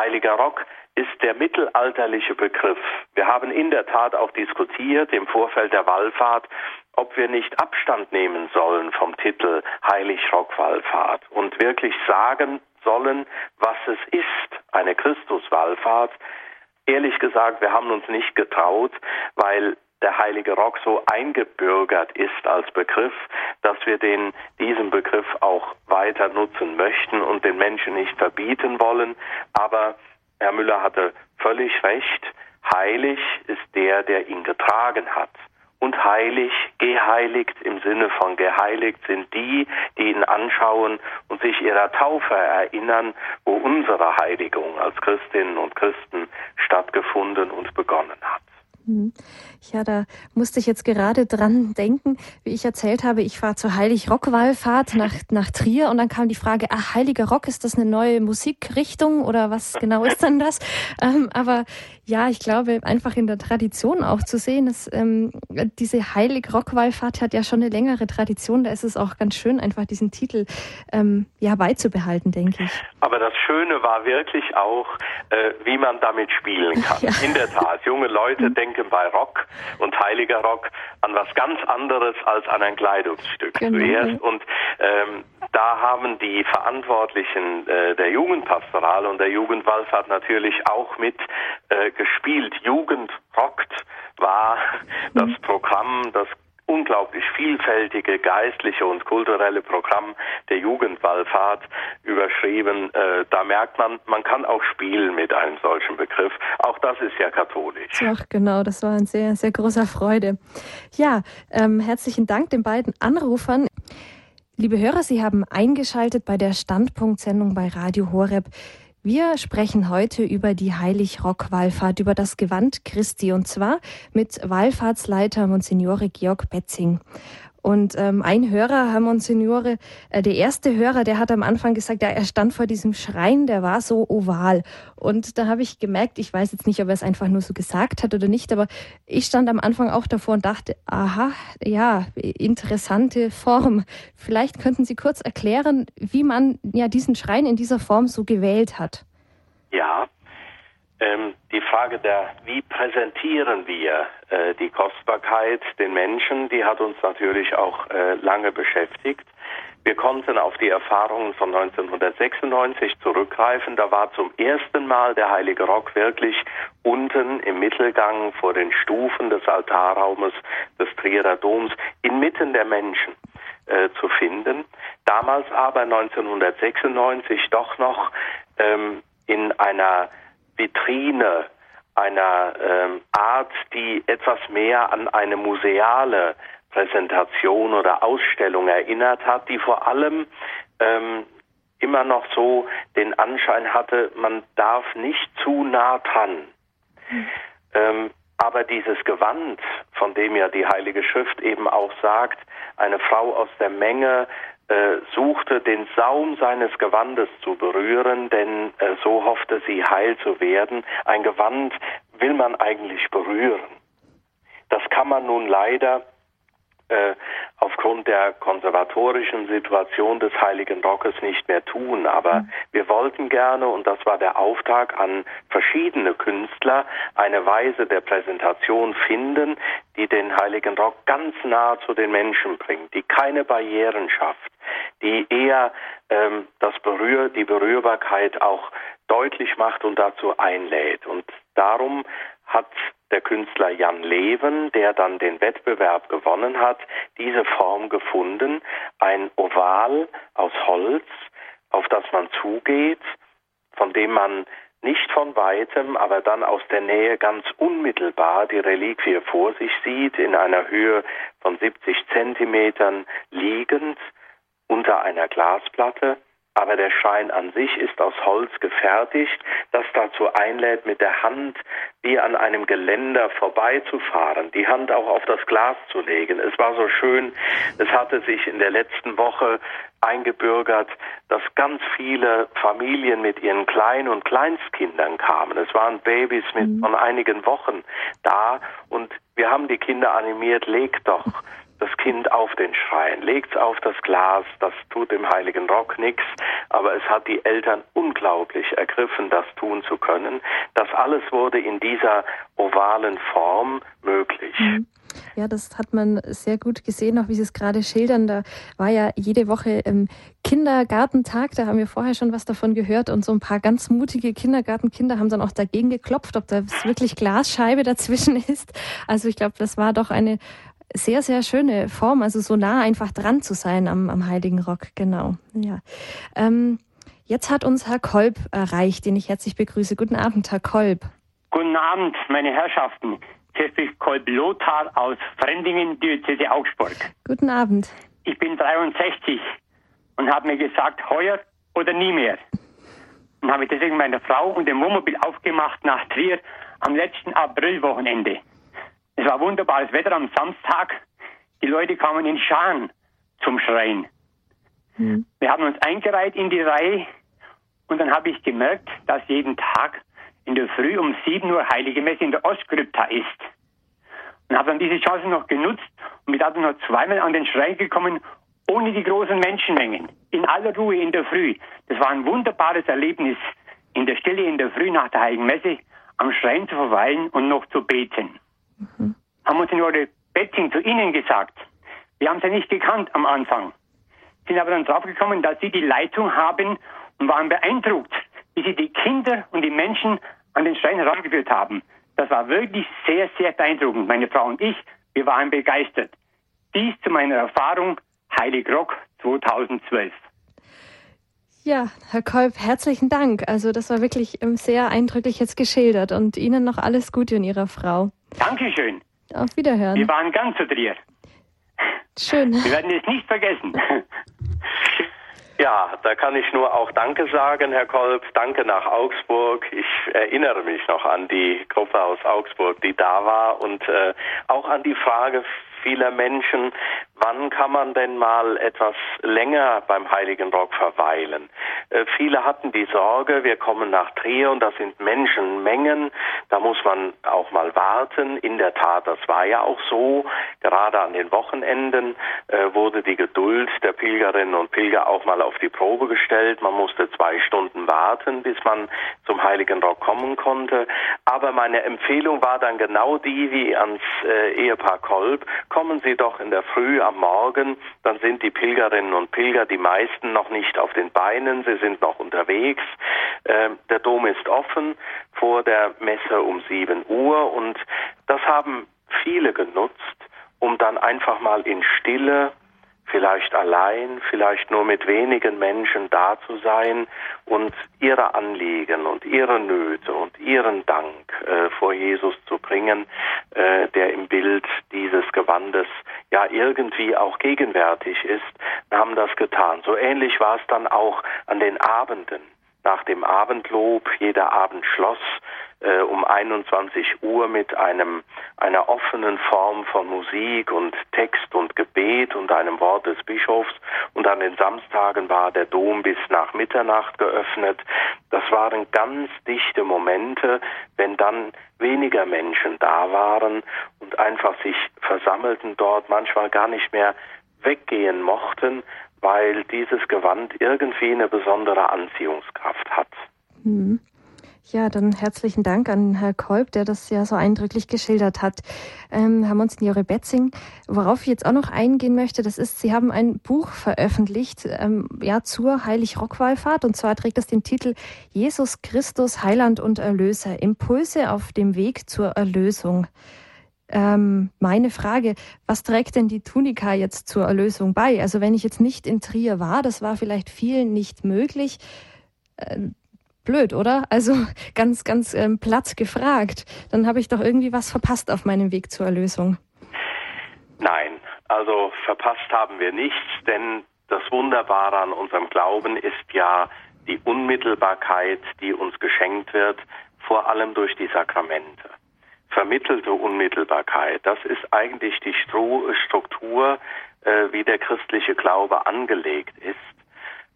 Heiliger Rock ist der mittelalterliche Begriff. Wir haben in der Tat auch diskutiert im Vorfeld der Wallfahrt, ob wir nicht Abstand nehmen sollen vom Titel Heilig Rock Wallfahrt und wirklich sagen sollen, was es ist eine Christuswallfahrt. Ehrlich gesagt, wir haben uns nicht getraut, weil der heilige Rock so eingebürgert ist als Begriff, dass wir den, diesen Begriff auch weiter nutzen möchten und den Menschen nicht verbieten wollen. Aber Herr Müller hatte völlig recht. Heilig ist der, der ihn getragen hat. Und heilig, geheiligt im Sinne von geheiligt sind die, die ihn anschauen und sich ihrer Taufe erinnern, wo unsere Heiligung als Christinnen und Christen stattgefunden und begonnen hat. Ja, da musste ich jetzt gerade dran denken, wie ich erzählt habe, ich fahre zur Heilig-Rock-Wallfahrt nach, nach Trier und dann kam die Frage, ach, Heiliger Rock, ist das eine neue Musikrichtung oder was genau ist denn das? Ähm, aber ja, ich glaube, einfach in der Tradition auch zu sehen, dass ähm, diese Heilig-Rock-Wallfahrt hat ja schon eine längere Tradition, da ist es auch ganz schön, einfach diesen Titel ähm, ja beizubehalten, denke ich. Aber das Schöne war wirklich auch, äh, wie man damit spielen kann. <laughs> Ja. In der Tat, junge Leute denken bei Rock und heiliger Rock an was ganz anderes als an ein Kleidungsstück genau. zuerst. Und ähm, da haben die Verantwortlichen äh, der Jugendpastoral und der Jugendwallfahrt natürlich auch mit äh, gespielt. Jugend rockt war das mhm. Programm, das unglaublich vielfältige geistliche und kulturelle Programm der Jugendwallfahrt überschrieben. Äh, da merkt man, man kann auch spielen mit einem solchen Begriff. Auch das ist ja katholisch. Ach genau, das war ein sehr, sehr großer Freude. Ja, ähm, herzlichen Dank den beiden Anrufern. Liebe Hörer, Sie haben eingeschaltet bei der Standpunktsendung bei Radio Horeb. Wir sprechen heute über die Heilig-Rock-Wallfahrt, über das Gewand Christi und zwar mit Wallfahrtsleiter Monsignore Georg Betzing. Und ähm, ein Hörer, Herr Monsignore, äh, der erste Hörer, der hat am Anfang gesagt, ja, er stand vor diesem Schrein, der war so oval. Und da habe ich gemerkt, ich weiß jetzt nicht, ob er es einfach nur so gesagt hat oder nicht, aber ich stand am Anfang auch davor und dachte, aha, ja, interessante Form. Vielleicht könnten Sie kurz erklären, wie man ja diesen Schrein in dieser Form so gewählt hat. Ja, ähm, die Frage der, wie präsentieren wir äh, die Kostbarkeit den Menschen, die hat uns natürlich auch äh, lange beschäftigt. Wir konnten auf die Erfahrungen von 1996 zurückgreifen. Da war zum ersten Mal der Heilige Rock wirklich unten im Mittelgang vor den Stufen des Altarraumes des Trierer Doms inmitten der Menschen äh, zu finden. Damals aber 1996 doch noch ähm, in einer Vitrine einer ähm, Art, die etwas mehr an eine museale Präsentation oder Ausstellung erinnert hat, die vor allem ähm, immer noch so den Anschein hatte, man darf nicht zu nah dran. Mhm. Ähm, aber dieses Gewand, von dem ja die Heilige Schrift eben auch sagt, eine Frau aus der Menge äh, suchte, den Saum seines Gewandes zu berühren, denn äh, so hoffte sie heil zu werden. Ein Gewand will man eigentlich berühren. Das kann man nun leider äh, aufgrund der konservatorischen Situation des Heiligen Rockes nicht mehr tun. Aber mhm. wir wollten gerne, und das war der Auftrag an verschiedene Künstler, eine Weise der Präsentation finden, die den Heiligen Rock ganz nah zu den Menschen bringt, die keine Barrieren schafft, die eher ähm, das Berühr, die Berührbarkeit auch deutlich macht und dazu einlädt. Und darum hat der Künstler Jan Leven, der dann den Wettbewerb gewonnen hat, diese Form gefunden, ein Oval aus Holz, auf das man zugeht, von dem man nicht von weitem, aber dann aus der Nähe ganz unmittelbar die Reliquie vor sich sieht, in einer Höhe von 70 Zentimetern liegend unter einer Glasplatte aber der Schein an sich ist aus Holz gefertigt, das dazu einlädt, mit der Hand wie an einem Geländer vorbeizufahren, die Hand auch auf das Glas zu legen. Es war so schön, es hatte sich in der letzten Woche eingebürgert, dass ganz viele Familien mit ihren Klein- und Kleinstkindern kamen. Es waren Babys mit mhm. von einigen Wochen da und wir haben die Kinder animiert, legt doch das Kind auf den Schrein, legt es auf das Glas, das tut dem heiligen Rock nichts, aber es hat die Eltern unglaublich ergriffen, das tun zu können. Das alles wurde in dieser ovalen Form möglich. Mhm. Ja, das hat man sehr gut gesehen, auch wie Sie es gerade schildern. Da war ja jede Woche im Kindergartentag, da haben wir vorher schon was davon gehört und so ein paar ganz mutige Kindergartenkinder haben dann auch dagegen geklopft, ob da wirklich Glasscheibe dazwischen <laughs> ist. Also ich glaube, das war doch eine sehr, sehr schöne Form, also so nah einfach dran zu sein am, am Heiligen Rock, genau. Ja. Ähm, jetzt hat uns Herr Kolb erreicht, den ich herzlich begrüße. Guten Abend, Herr Kolb. Guten Abend, meine Herrschaften. Hier spricht Kolb Lothar aus Frendingen, Diözese Augsburg. Guten Abend. Ich bin 63 und habe mir gesagt, heuer oder nie mehr. Und habe deswegen meine Frau und dem Wohnmobil aufgemacht nach Trier am letzten Aprilwochenende. Es war wunderbares Wetter am Samstag. Die Leute kamen in Scharen zum Schreien. Mhm. Wir haben uns eingereiht in die Reihe und dann habe ich gemerkt, dass jeden Tag in der Früh um 7 Uhr Heilige Messe in der Ostkrypta ist. Und habe dann diese Chance noch genutzt und bin dann noch zweimal an den Schrein gekommen, ohne die großen Menschenmengen, in aller Ruhe in der Früh. Das war ein wunderbares Erlebnis, in der Stille in der Früh nach der Heiligen Messe am Schrein zu verweilen und noch zu beten. Mhm. Haben uns Signore Betting zu Ihnen gesagt. Wir haben sie nicht gekannt am Anfang. Sind aber dann draufgekommen, dass Sie die Leitung haben und waren beeindruckt, wie Sie die Kinder und die Menschen an den Schrein herangeführt haben. Das war wirklich sehr, sehr beeindruckend. Meine Frau und ich, wir waren begeistert. Dies zu meiner Erfahrung Heilig Rock 2012. Ja, Herr Kolb, herzlichen Dank. Also das war wirklich ähm, sehr eindrücklich jetzt geschildert und Ihnen noch alles Gute und Ihrer Frau. Dankeschön. Auf Wiederhören. Wir waren ganz zu dir. Schön. Wir werden es nicht vergessen. <laughs> Ja, da kann ich nur auch Danke sagen, Herr Kolb. Danke nach Augsburg. Ich erinnere mich noch an die Gruppe aus Augsburg, die da war und äh, auch an die Frage vieler Menschen, wann kann man denn mal etwas länger beim Heiligen Rock verweilen? Äh, viele hatten die Sorge, wir kommen nach Trier und da sind Menschenmengen, da muss man auch mal warten. In der Tat, das war ja auch so. Gerade an den Wochenenden äh, wurde die Geduld der Pilgerinnen und Pilger auch mal auf die Probe gestellt. Man musste zwei Stunden warten, bis man zum Heiligen Rock kommen konnte. Aber meine Empfehlung war dann genau die wie ans äh, Ehepaar Kolb kommen Sie doch in der Früh am Morgen, dann sind die Pilgerinnen und Pilger, die meisten noch nicht auf den Beinen, sie sind noch unterwegs. Äh, der Dom ist offen vor der Messe um 7 Uhr und das haben viele genutzt, um dann einfach mal in Stille vielleicht allein, vielleicht nur mit wenigen Menschen da zu sein und ihre Anliegen und ihre Nöte und ihren Dank äh, vor Jesus zu bringen, äh, der im Bild dieses Gewandes ja irgendwie auch gegenwärtig ist, haben das getan. So ähnlich war es dann auch an den Abenden. Nach dem Abendlob, jeder Abend schloss äh, um 21 Uhr mit einem einer offenen Form von Musik und Text und Gebet und einem Wort des Bischofs und an den Samstagen war der Dom bis nach Mitternacht geöffnet. Das waren ganz dichte Momente, wenn dann weniger Menschen da waren und einfach sich versammelten dort, manchmal gar nicht mehr weggehen mochten, weil dieses Gewand irgendwie eine besondere Anziehungskraft hat. Mhm. Ja, dann herzlichen Dank an Herr Kolb, der das ja so eindrücklich geschildert hat. Ähm, Herr Monsignore Betzing, worauf ich jetzt auch noch eingehen möchte, das ist, Sie haben ein Buch veröffentlicht, ähm, ja, zur Heilig-Rock-Wallfahrt, und zwar trägt das den Titel Jesus Christus, Heiland und Erlöser, Impulse auf dem Weg zur Erlösung. Ähm, meine Frage, was trägt denn die Tunika jetzt zur Erlösung bei? Also wenn ich jetzt nicht in Trier war, das war vielleicht vielen nicht möglich, äh, blöd, oder? Also <laughs> ganz, ganz ähm, platt gefragt. Dann habe ich doch irgendwie was verpasst auf meinem Weg zur Erlösung. Nein, also verpasst haben wir nichts, denn das Wunderbare an unserem Glauben ist ja die Unmittelbarkeit, die uns geschenkt wird, vor allem durch die Sakramente. Vermittelte Unmittelbarkeit, das ist eigentlich die Struktur, äh, wie der christliche Glaube angelegt ist.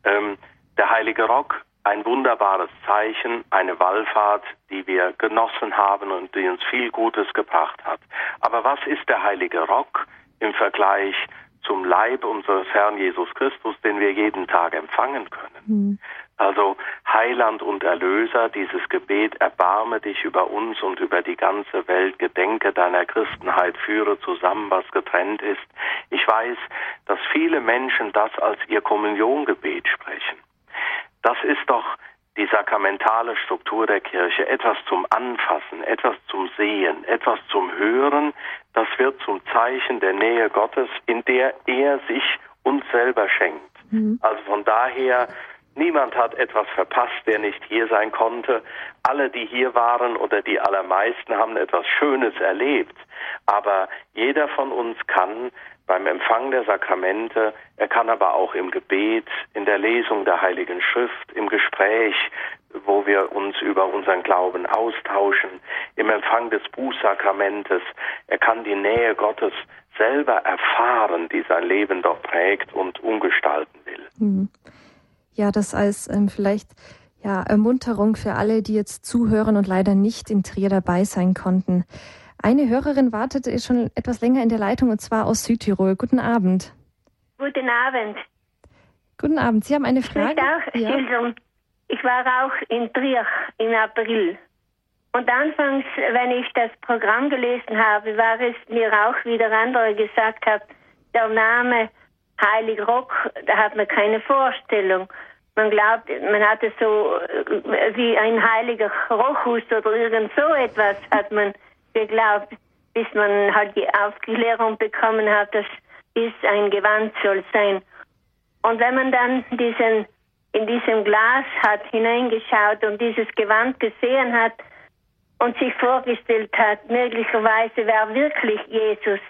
Ähm, der Heilige Rock ein wunderbares Zeichen, eine Wallfahrt, die wir genossen haben und die uns viel Gutes gebracht hat. Aber was ist der heilige Rock im Vergleich zum Leib unseres Herrn Jesus Christus, den wir jeden Tag empfangen können? Mhm. Also Heiland und Erlöser, dieses Gebet, erbarme dich über uns und über die ganze Welt, gedenke deiner Christenheit, führe zusammen, was getrennt ist. Ich weiß, dass viele Menschen das als ihr Kommuniongebet sprechen. Das ist doch die sakramentale Struktur der Kirche, etwas zum Anfassen, etwas zum Sehen, etwas zum Hören, das wird zum Zeichen der Nähe Gottes, in der er sich uns selber schenkt. Mhm. Also von daher Niemand hat etwas verpasst, der nicht hier sein konnte. Alle, die hier waren oder die allermeisten haben etwas Schönes erlebt. Aber jeder von uns kann beim Empfang der Sakramente, er kann aber auch im Gebet, in der Lesung der Heiligen Schrift, im Gespräch, wo wir uns über unseren Glauben austauschen, im Empfang des Bußsakramentes, er kann die Nähe Gottes selber erfahren, die sein Leben doch prägt und umgestalten will. Mhm ja, das als ähm, vielleicht ja, Ermunterung für alle, die jetzt zuhören und leider nicht in Trier dabei sein konnten. Eine Hörerin wartet schon etwas länger in der Leitung und zwar aus Südtirol. Guten Abend. Guten Abend. Guten Abend. Sie haben eine Frage? Ich auch ja. Ich war auch in Trier im April. Und anfangs, wenn ich das Programm gelesen habe, war es mir auch wieder andere gesagt hat, der Name Heilig Rock, da hat man keine Vorstellung. Man glaubt, man hatte so äh, wie ein heiliger Rochus oder irgend so etwas hat man geglaubt, bis man halt die Aufklärung bekommen hat, das ist ein Gewand soll sein. Und wenn man dann diesen in diesem Glas hat hineingeschaut und dieses Gewand gesehen hat und sich vorgestellt hat, möglicherweise wäre wirklich Jesus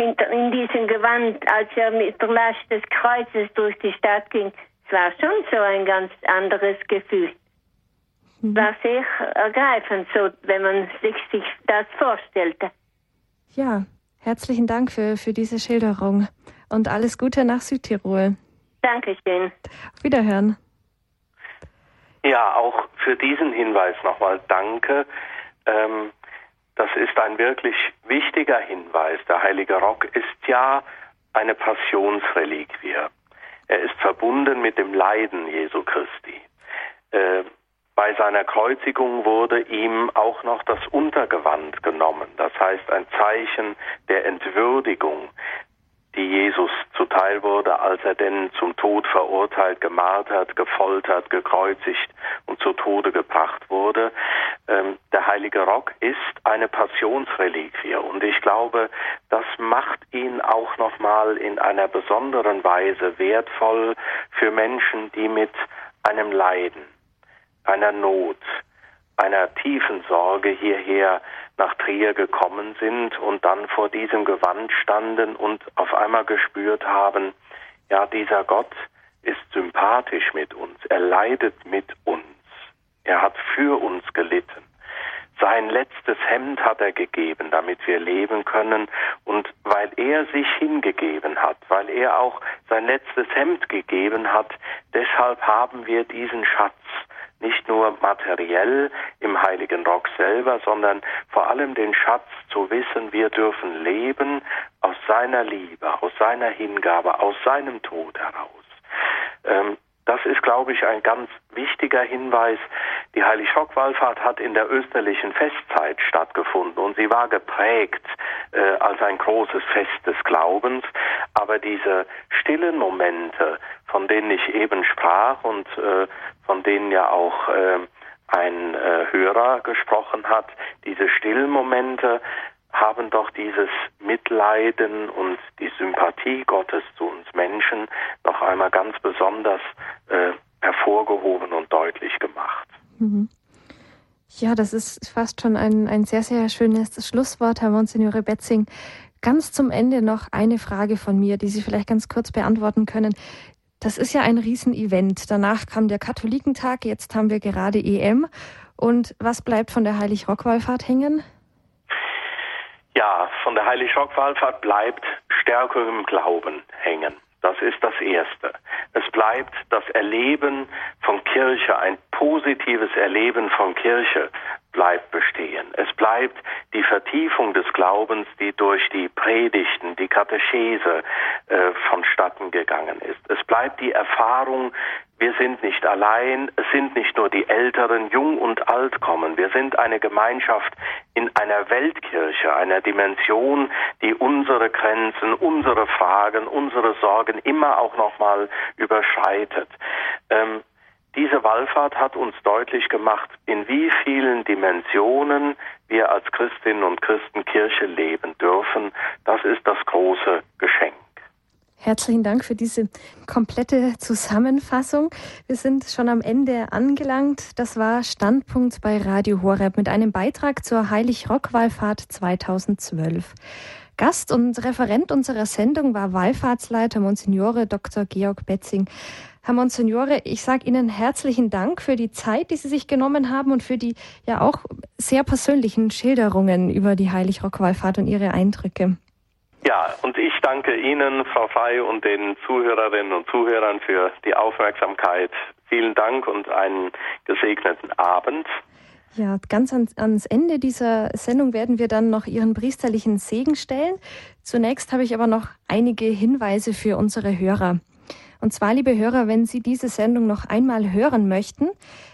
in, in diesem Gewand, als er mit der Last des Kreuzes durch die Stadt ging, es war schon so ein ganz anderes Gefühl. Mhm. War sehr ergreifend, so, wenn man sich, sich das vorstellte. Ja, herzlichen Dank für, für diese Schilderung und alles Gute nach Südtirol. Dankeschön. Auf Wiederhören. Ja, auch für diesen Hinweis nochmal danke. Ähm, das ist ein wirklich wichtiger Hinweis. Der heilige Rock ist ja eine Passionsreliquie. Er ist verbunden mit dem Leiden Jesu Christi. Äh, bei seiner Kreuzigung wurde ihm auch noch das Untergewand genommen, das heißt ein Zeichen der Entwürdigung, die Jesus zuteil wurde, als er denn zum Tod verurteilt, gemartert, gefoltert, gekreuzigt und zu Tode gebracht wurde. Ähm, der heilige Rock ist eine Passionsreliquie und ich glaube, das macht ihn auch nochmal in einer besonderen Weise wertvoll für Menschen, die mit einem Leiden, einer Not, einer tiefen Sorge hierher nach Trier gekommen sind und dann vor diesem Gewand standen und auf einmal gespürt haben, ja, dieser Gott ist sympathisch mit uns, er leidet mit uns, er hat für uns gelitten. Sein letztes Hemd hat er gegeben, damit wir leben können. Und weil er sich hingegeben hat, weil er auch sein letztes Hemd gegeben hat, deshalb haben wir diesen Schatz nicht nur materiell im heiligen Rock selber, sondern vor allem den Schatz zu wissen, wir dürfen leben aus seiner Liebe, aus seiner Hingabe, aus seinem Tod heraus. Ähm, das ist, glaube ich, ein ganz wichtiger Hinweis. Die Heiligschockwallfahrt hat in der österlichen Festzeit stattgefunden und sie war geprägt äh, als ein großes Fest des Glaubens. Aber diese stillen Momente, von denen ich eben sprach und äh, von denen ja auch äh, ein äh, Hörer gesprochen hat, diese stillen Momente haben doch dieses Mitleiden und die Sympathie Gottes zu uns Menschen noch einmal ganz besonders äh, hervorgehoben und deutlich gemacht. Mhm. Ja, das ist fast schon ein, ein sehr, sehr schönes Schlusswort, Herr Monsignore Betzing. Ganz zum Ende noch eine Frage von mir, die Sie vielleicht ganz kurz beantworten können. Das ist ja ein Riesenevent. Danach kam der Katholikentag, jetzt haben wir gerade EM. Und was bleibt von der Heilig-Rock-Wallfahrt hängen? Ja, von der Heilig-Rock-Wallfahrt bleibt Stärke im Glauben hängen. Das ist das Erste. Es bleibt das Erleben von Kirche, ein positives Erleben von Kirche, bleibt bestehen. Es bleibt die Vertiefung des Glaubens, die durch die Predigten, die Katechese äh, vonstatten gegangen ist. Es bleibt die Erfahrung, wir sind nicht allein, es sind nicht nur die Älteren, jung und alt kommen. Wir sind eine Gemeinschaft in einer Weltkirche, einer Dimension, die unsere Grenzen, unsere Fragen, unsere Sorgen immer auch nochmal überschreitet. Ähm, diese Wallfahrt hat uns deutlich gemacht, in wie vielen Dimensionen wir als Christinnen und Christen Kirche leben dürfen. Das ist das große Geschenk. Herzlichen Dank für diese komplette Zusammenfassung. Wir sind schon am Ende angelangt. Das war Standpunkt bei Radio Horeb mit einem Beitrag zur Heilig-Rock-Wallfahrt 2012. Gast und Referent unserer Sendung war Wallfahrtsleiter Monsignore Dr. Georg Betzing. Herr Monsignore, ich sage Ihnen herzlichen Dank für die Zeit, die Sie sich genommen haben und für die ja auch sehr persönlichen Schilderungen über die Heilig-Rock-Wallfahrt und Ihre Eindrücke. Ja, und ich danke Ihnen, Frau Frei, und den Zuhörerinnen und Zuhörern für die Aufmerksamkeit. Vielen Dank und einen gesegneten Abend. Ja, ganz ans, ans, Ende dieser Sendung werden wir dann noch Ihren priesterlichen Segen stellen. Zunächst habe ich aber noch einige Hinweise für unsere Hörer. Und zwar, liebe Hörer, wenn Sie diese Sendung noch einmal hören möchten,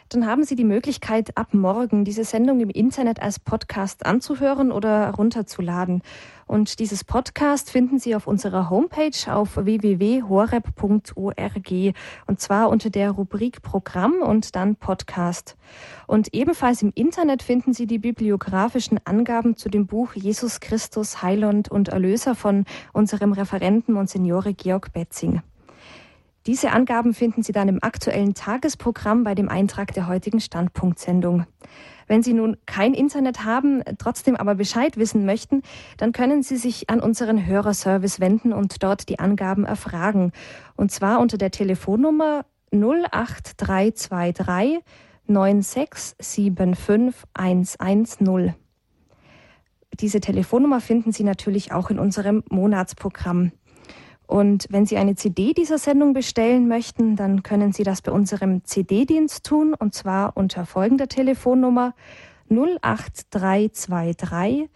dann haben Sie die Möglichkeit, ab morgen diese Sendung im Internet als Podcast anzuhören oder runterzuladen. Und dieses Podcast finden Sie auf unserer Homepage auf www.horeb.org und zwar unter der Rubrik Programm und dann Podcast. Und ebenfalls im Internet finden Sie die bibliografischen Angaben zu dem Buch Jesus Christus, Heiland und Erlöser von unserem Referenten Monsignore Georg Betzing. Diese Angaben finden Sie dann im aktuellen Tagesprogramm bei dem Eintrag der heutigen Standpunktsendung. Wenn Sie nun kein Internet haben, trotzdem aber Bescheid wissen möchten, dann können Sie sich an unseren Hörerservice wenden und dort die Angaben erfragen. Und zwar unter der Telefonnummer 08323 9675110. Diese Telefonnummer finden Sie natürlich auch in unserem Monatsprogramm. Und wenn Sie eine CD dieser Sendung bestellen möchten, dann können Sie das bei unserem CD-Dienst tun und zwar unter folgender Telefonnummer 08323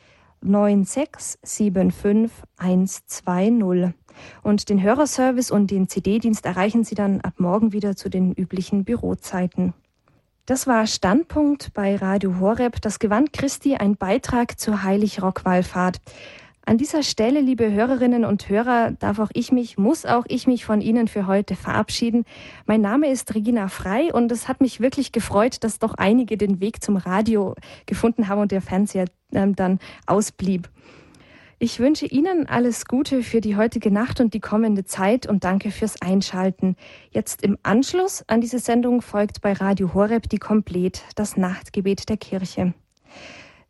9675120. Und den Hörerservice und den CD-Dienst erreichen Sie dann ab morgen wieder zu den üblichen Bürozeiten. Das war Standpunkt bei Radio Horeb, das Gewand Christi, ein Beitrag zur Heilig-Rock-Wallfahrt. An dieser Stelle, liebe Hörerinnen und Hörer, darf auch ich mich, muss auch ich mich von Ihnen für heute verabschieden. Mein Name ist Regina Frei und es hat mich wirklich gefreut, dass doch einige den Weg zum Radio gefunden haben und der Fernseher ähm, dann ausblieb. Ich wünsche Ihnen alles Gute für die heutige Nacht und die kommende Zeit und danke fürs Einschalten. Jetzt im Anschluss an diese Sendung folgt bei Radio Horeb die Komplett, das Nachtgebet der Kirche.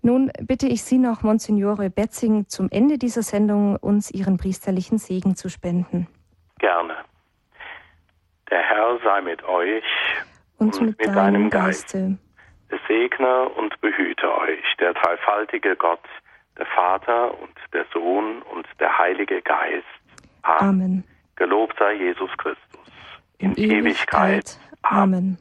Nun bitte ich Sie noch, Monsignore Betzing, zum Ende dieser Sendung uns Ihren priesterlichen Segen zu spenden. Gerne. Der Herr sei mit euch und, und mit, mit deinem Geiste. Es segne und behüte euch der dreifaltige Gott, der Vater und der Sohn und der Heilige Geist. Amen. Amen. Gelobt sei Jesus Christus. In, in Ewigkeit. Ewigkeit. Amen.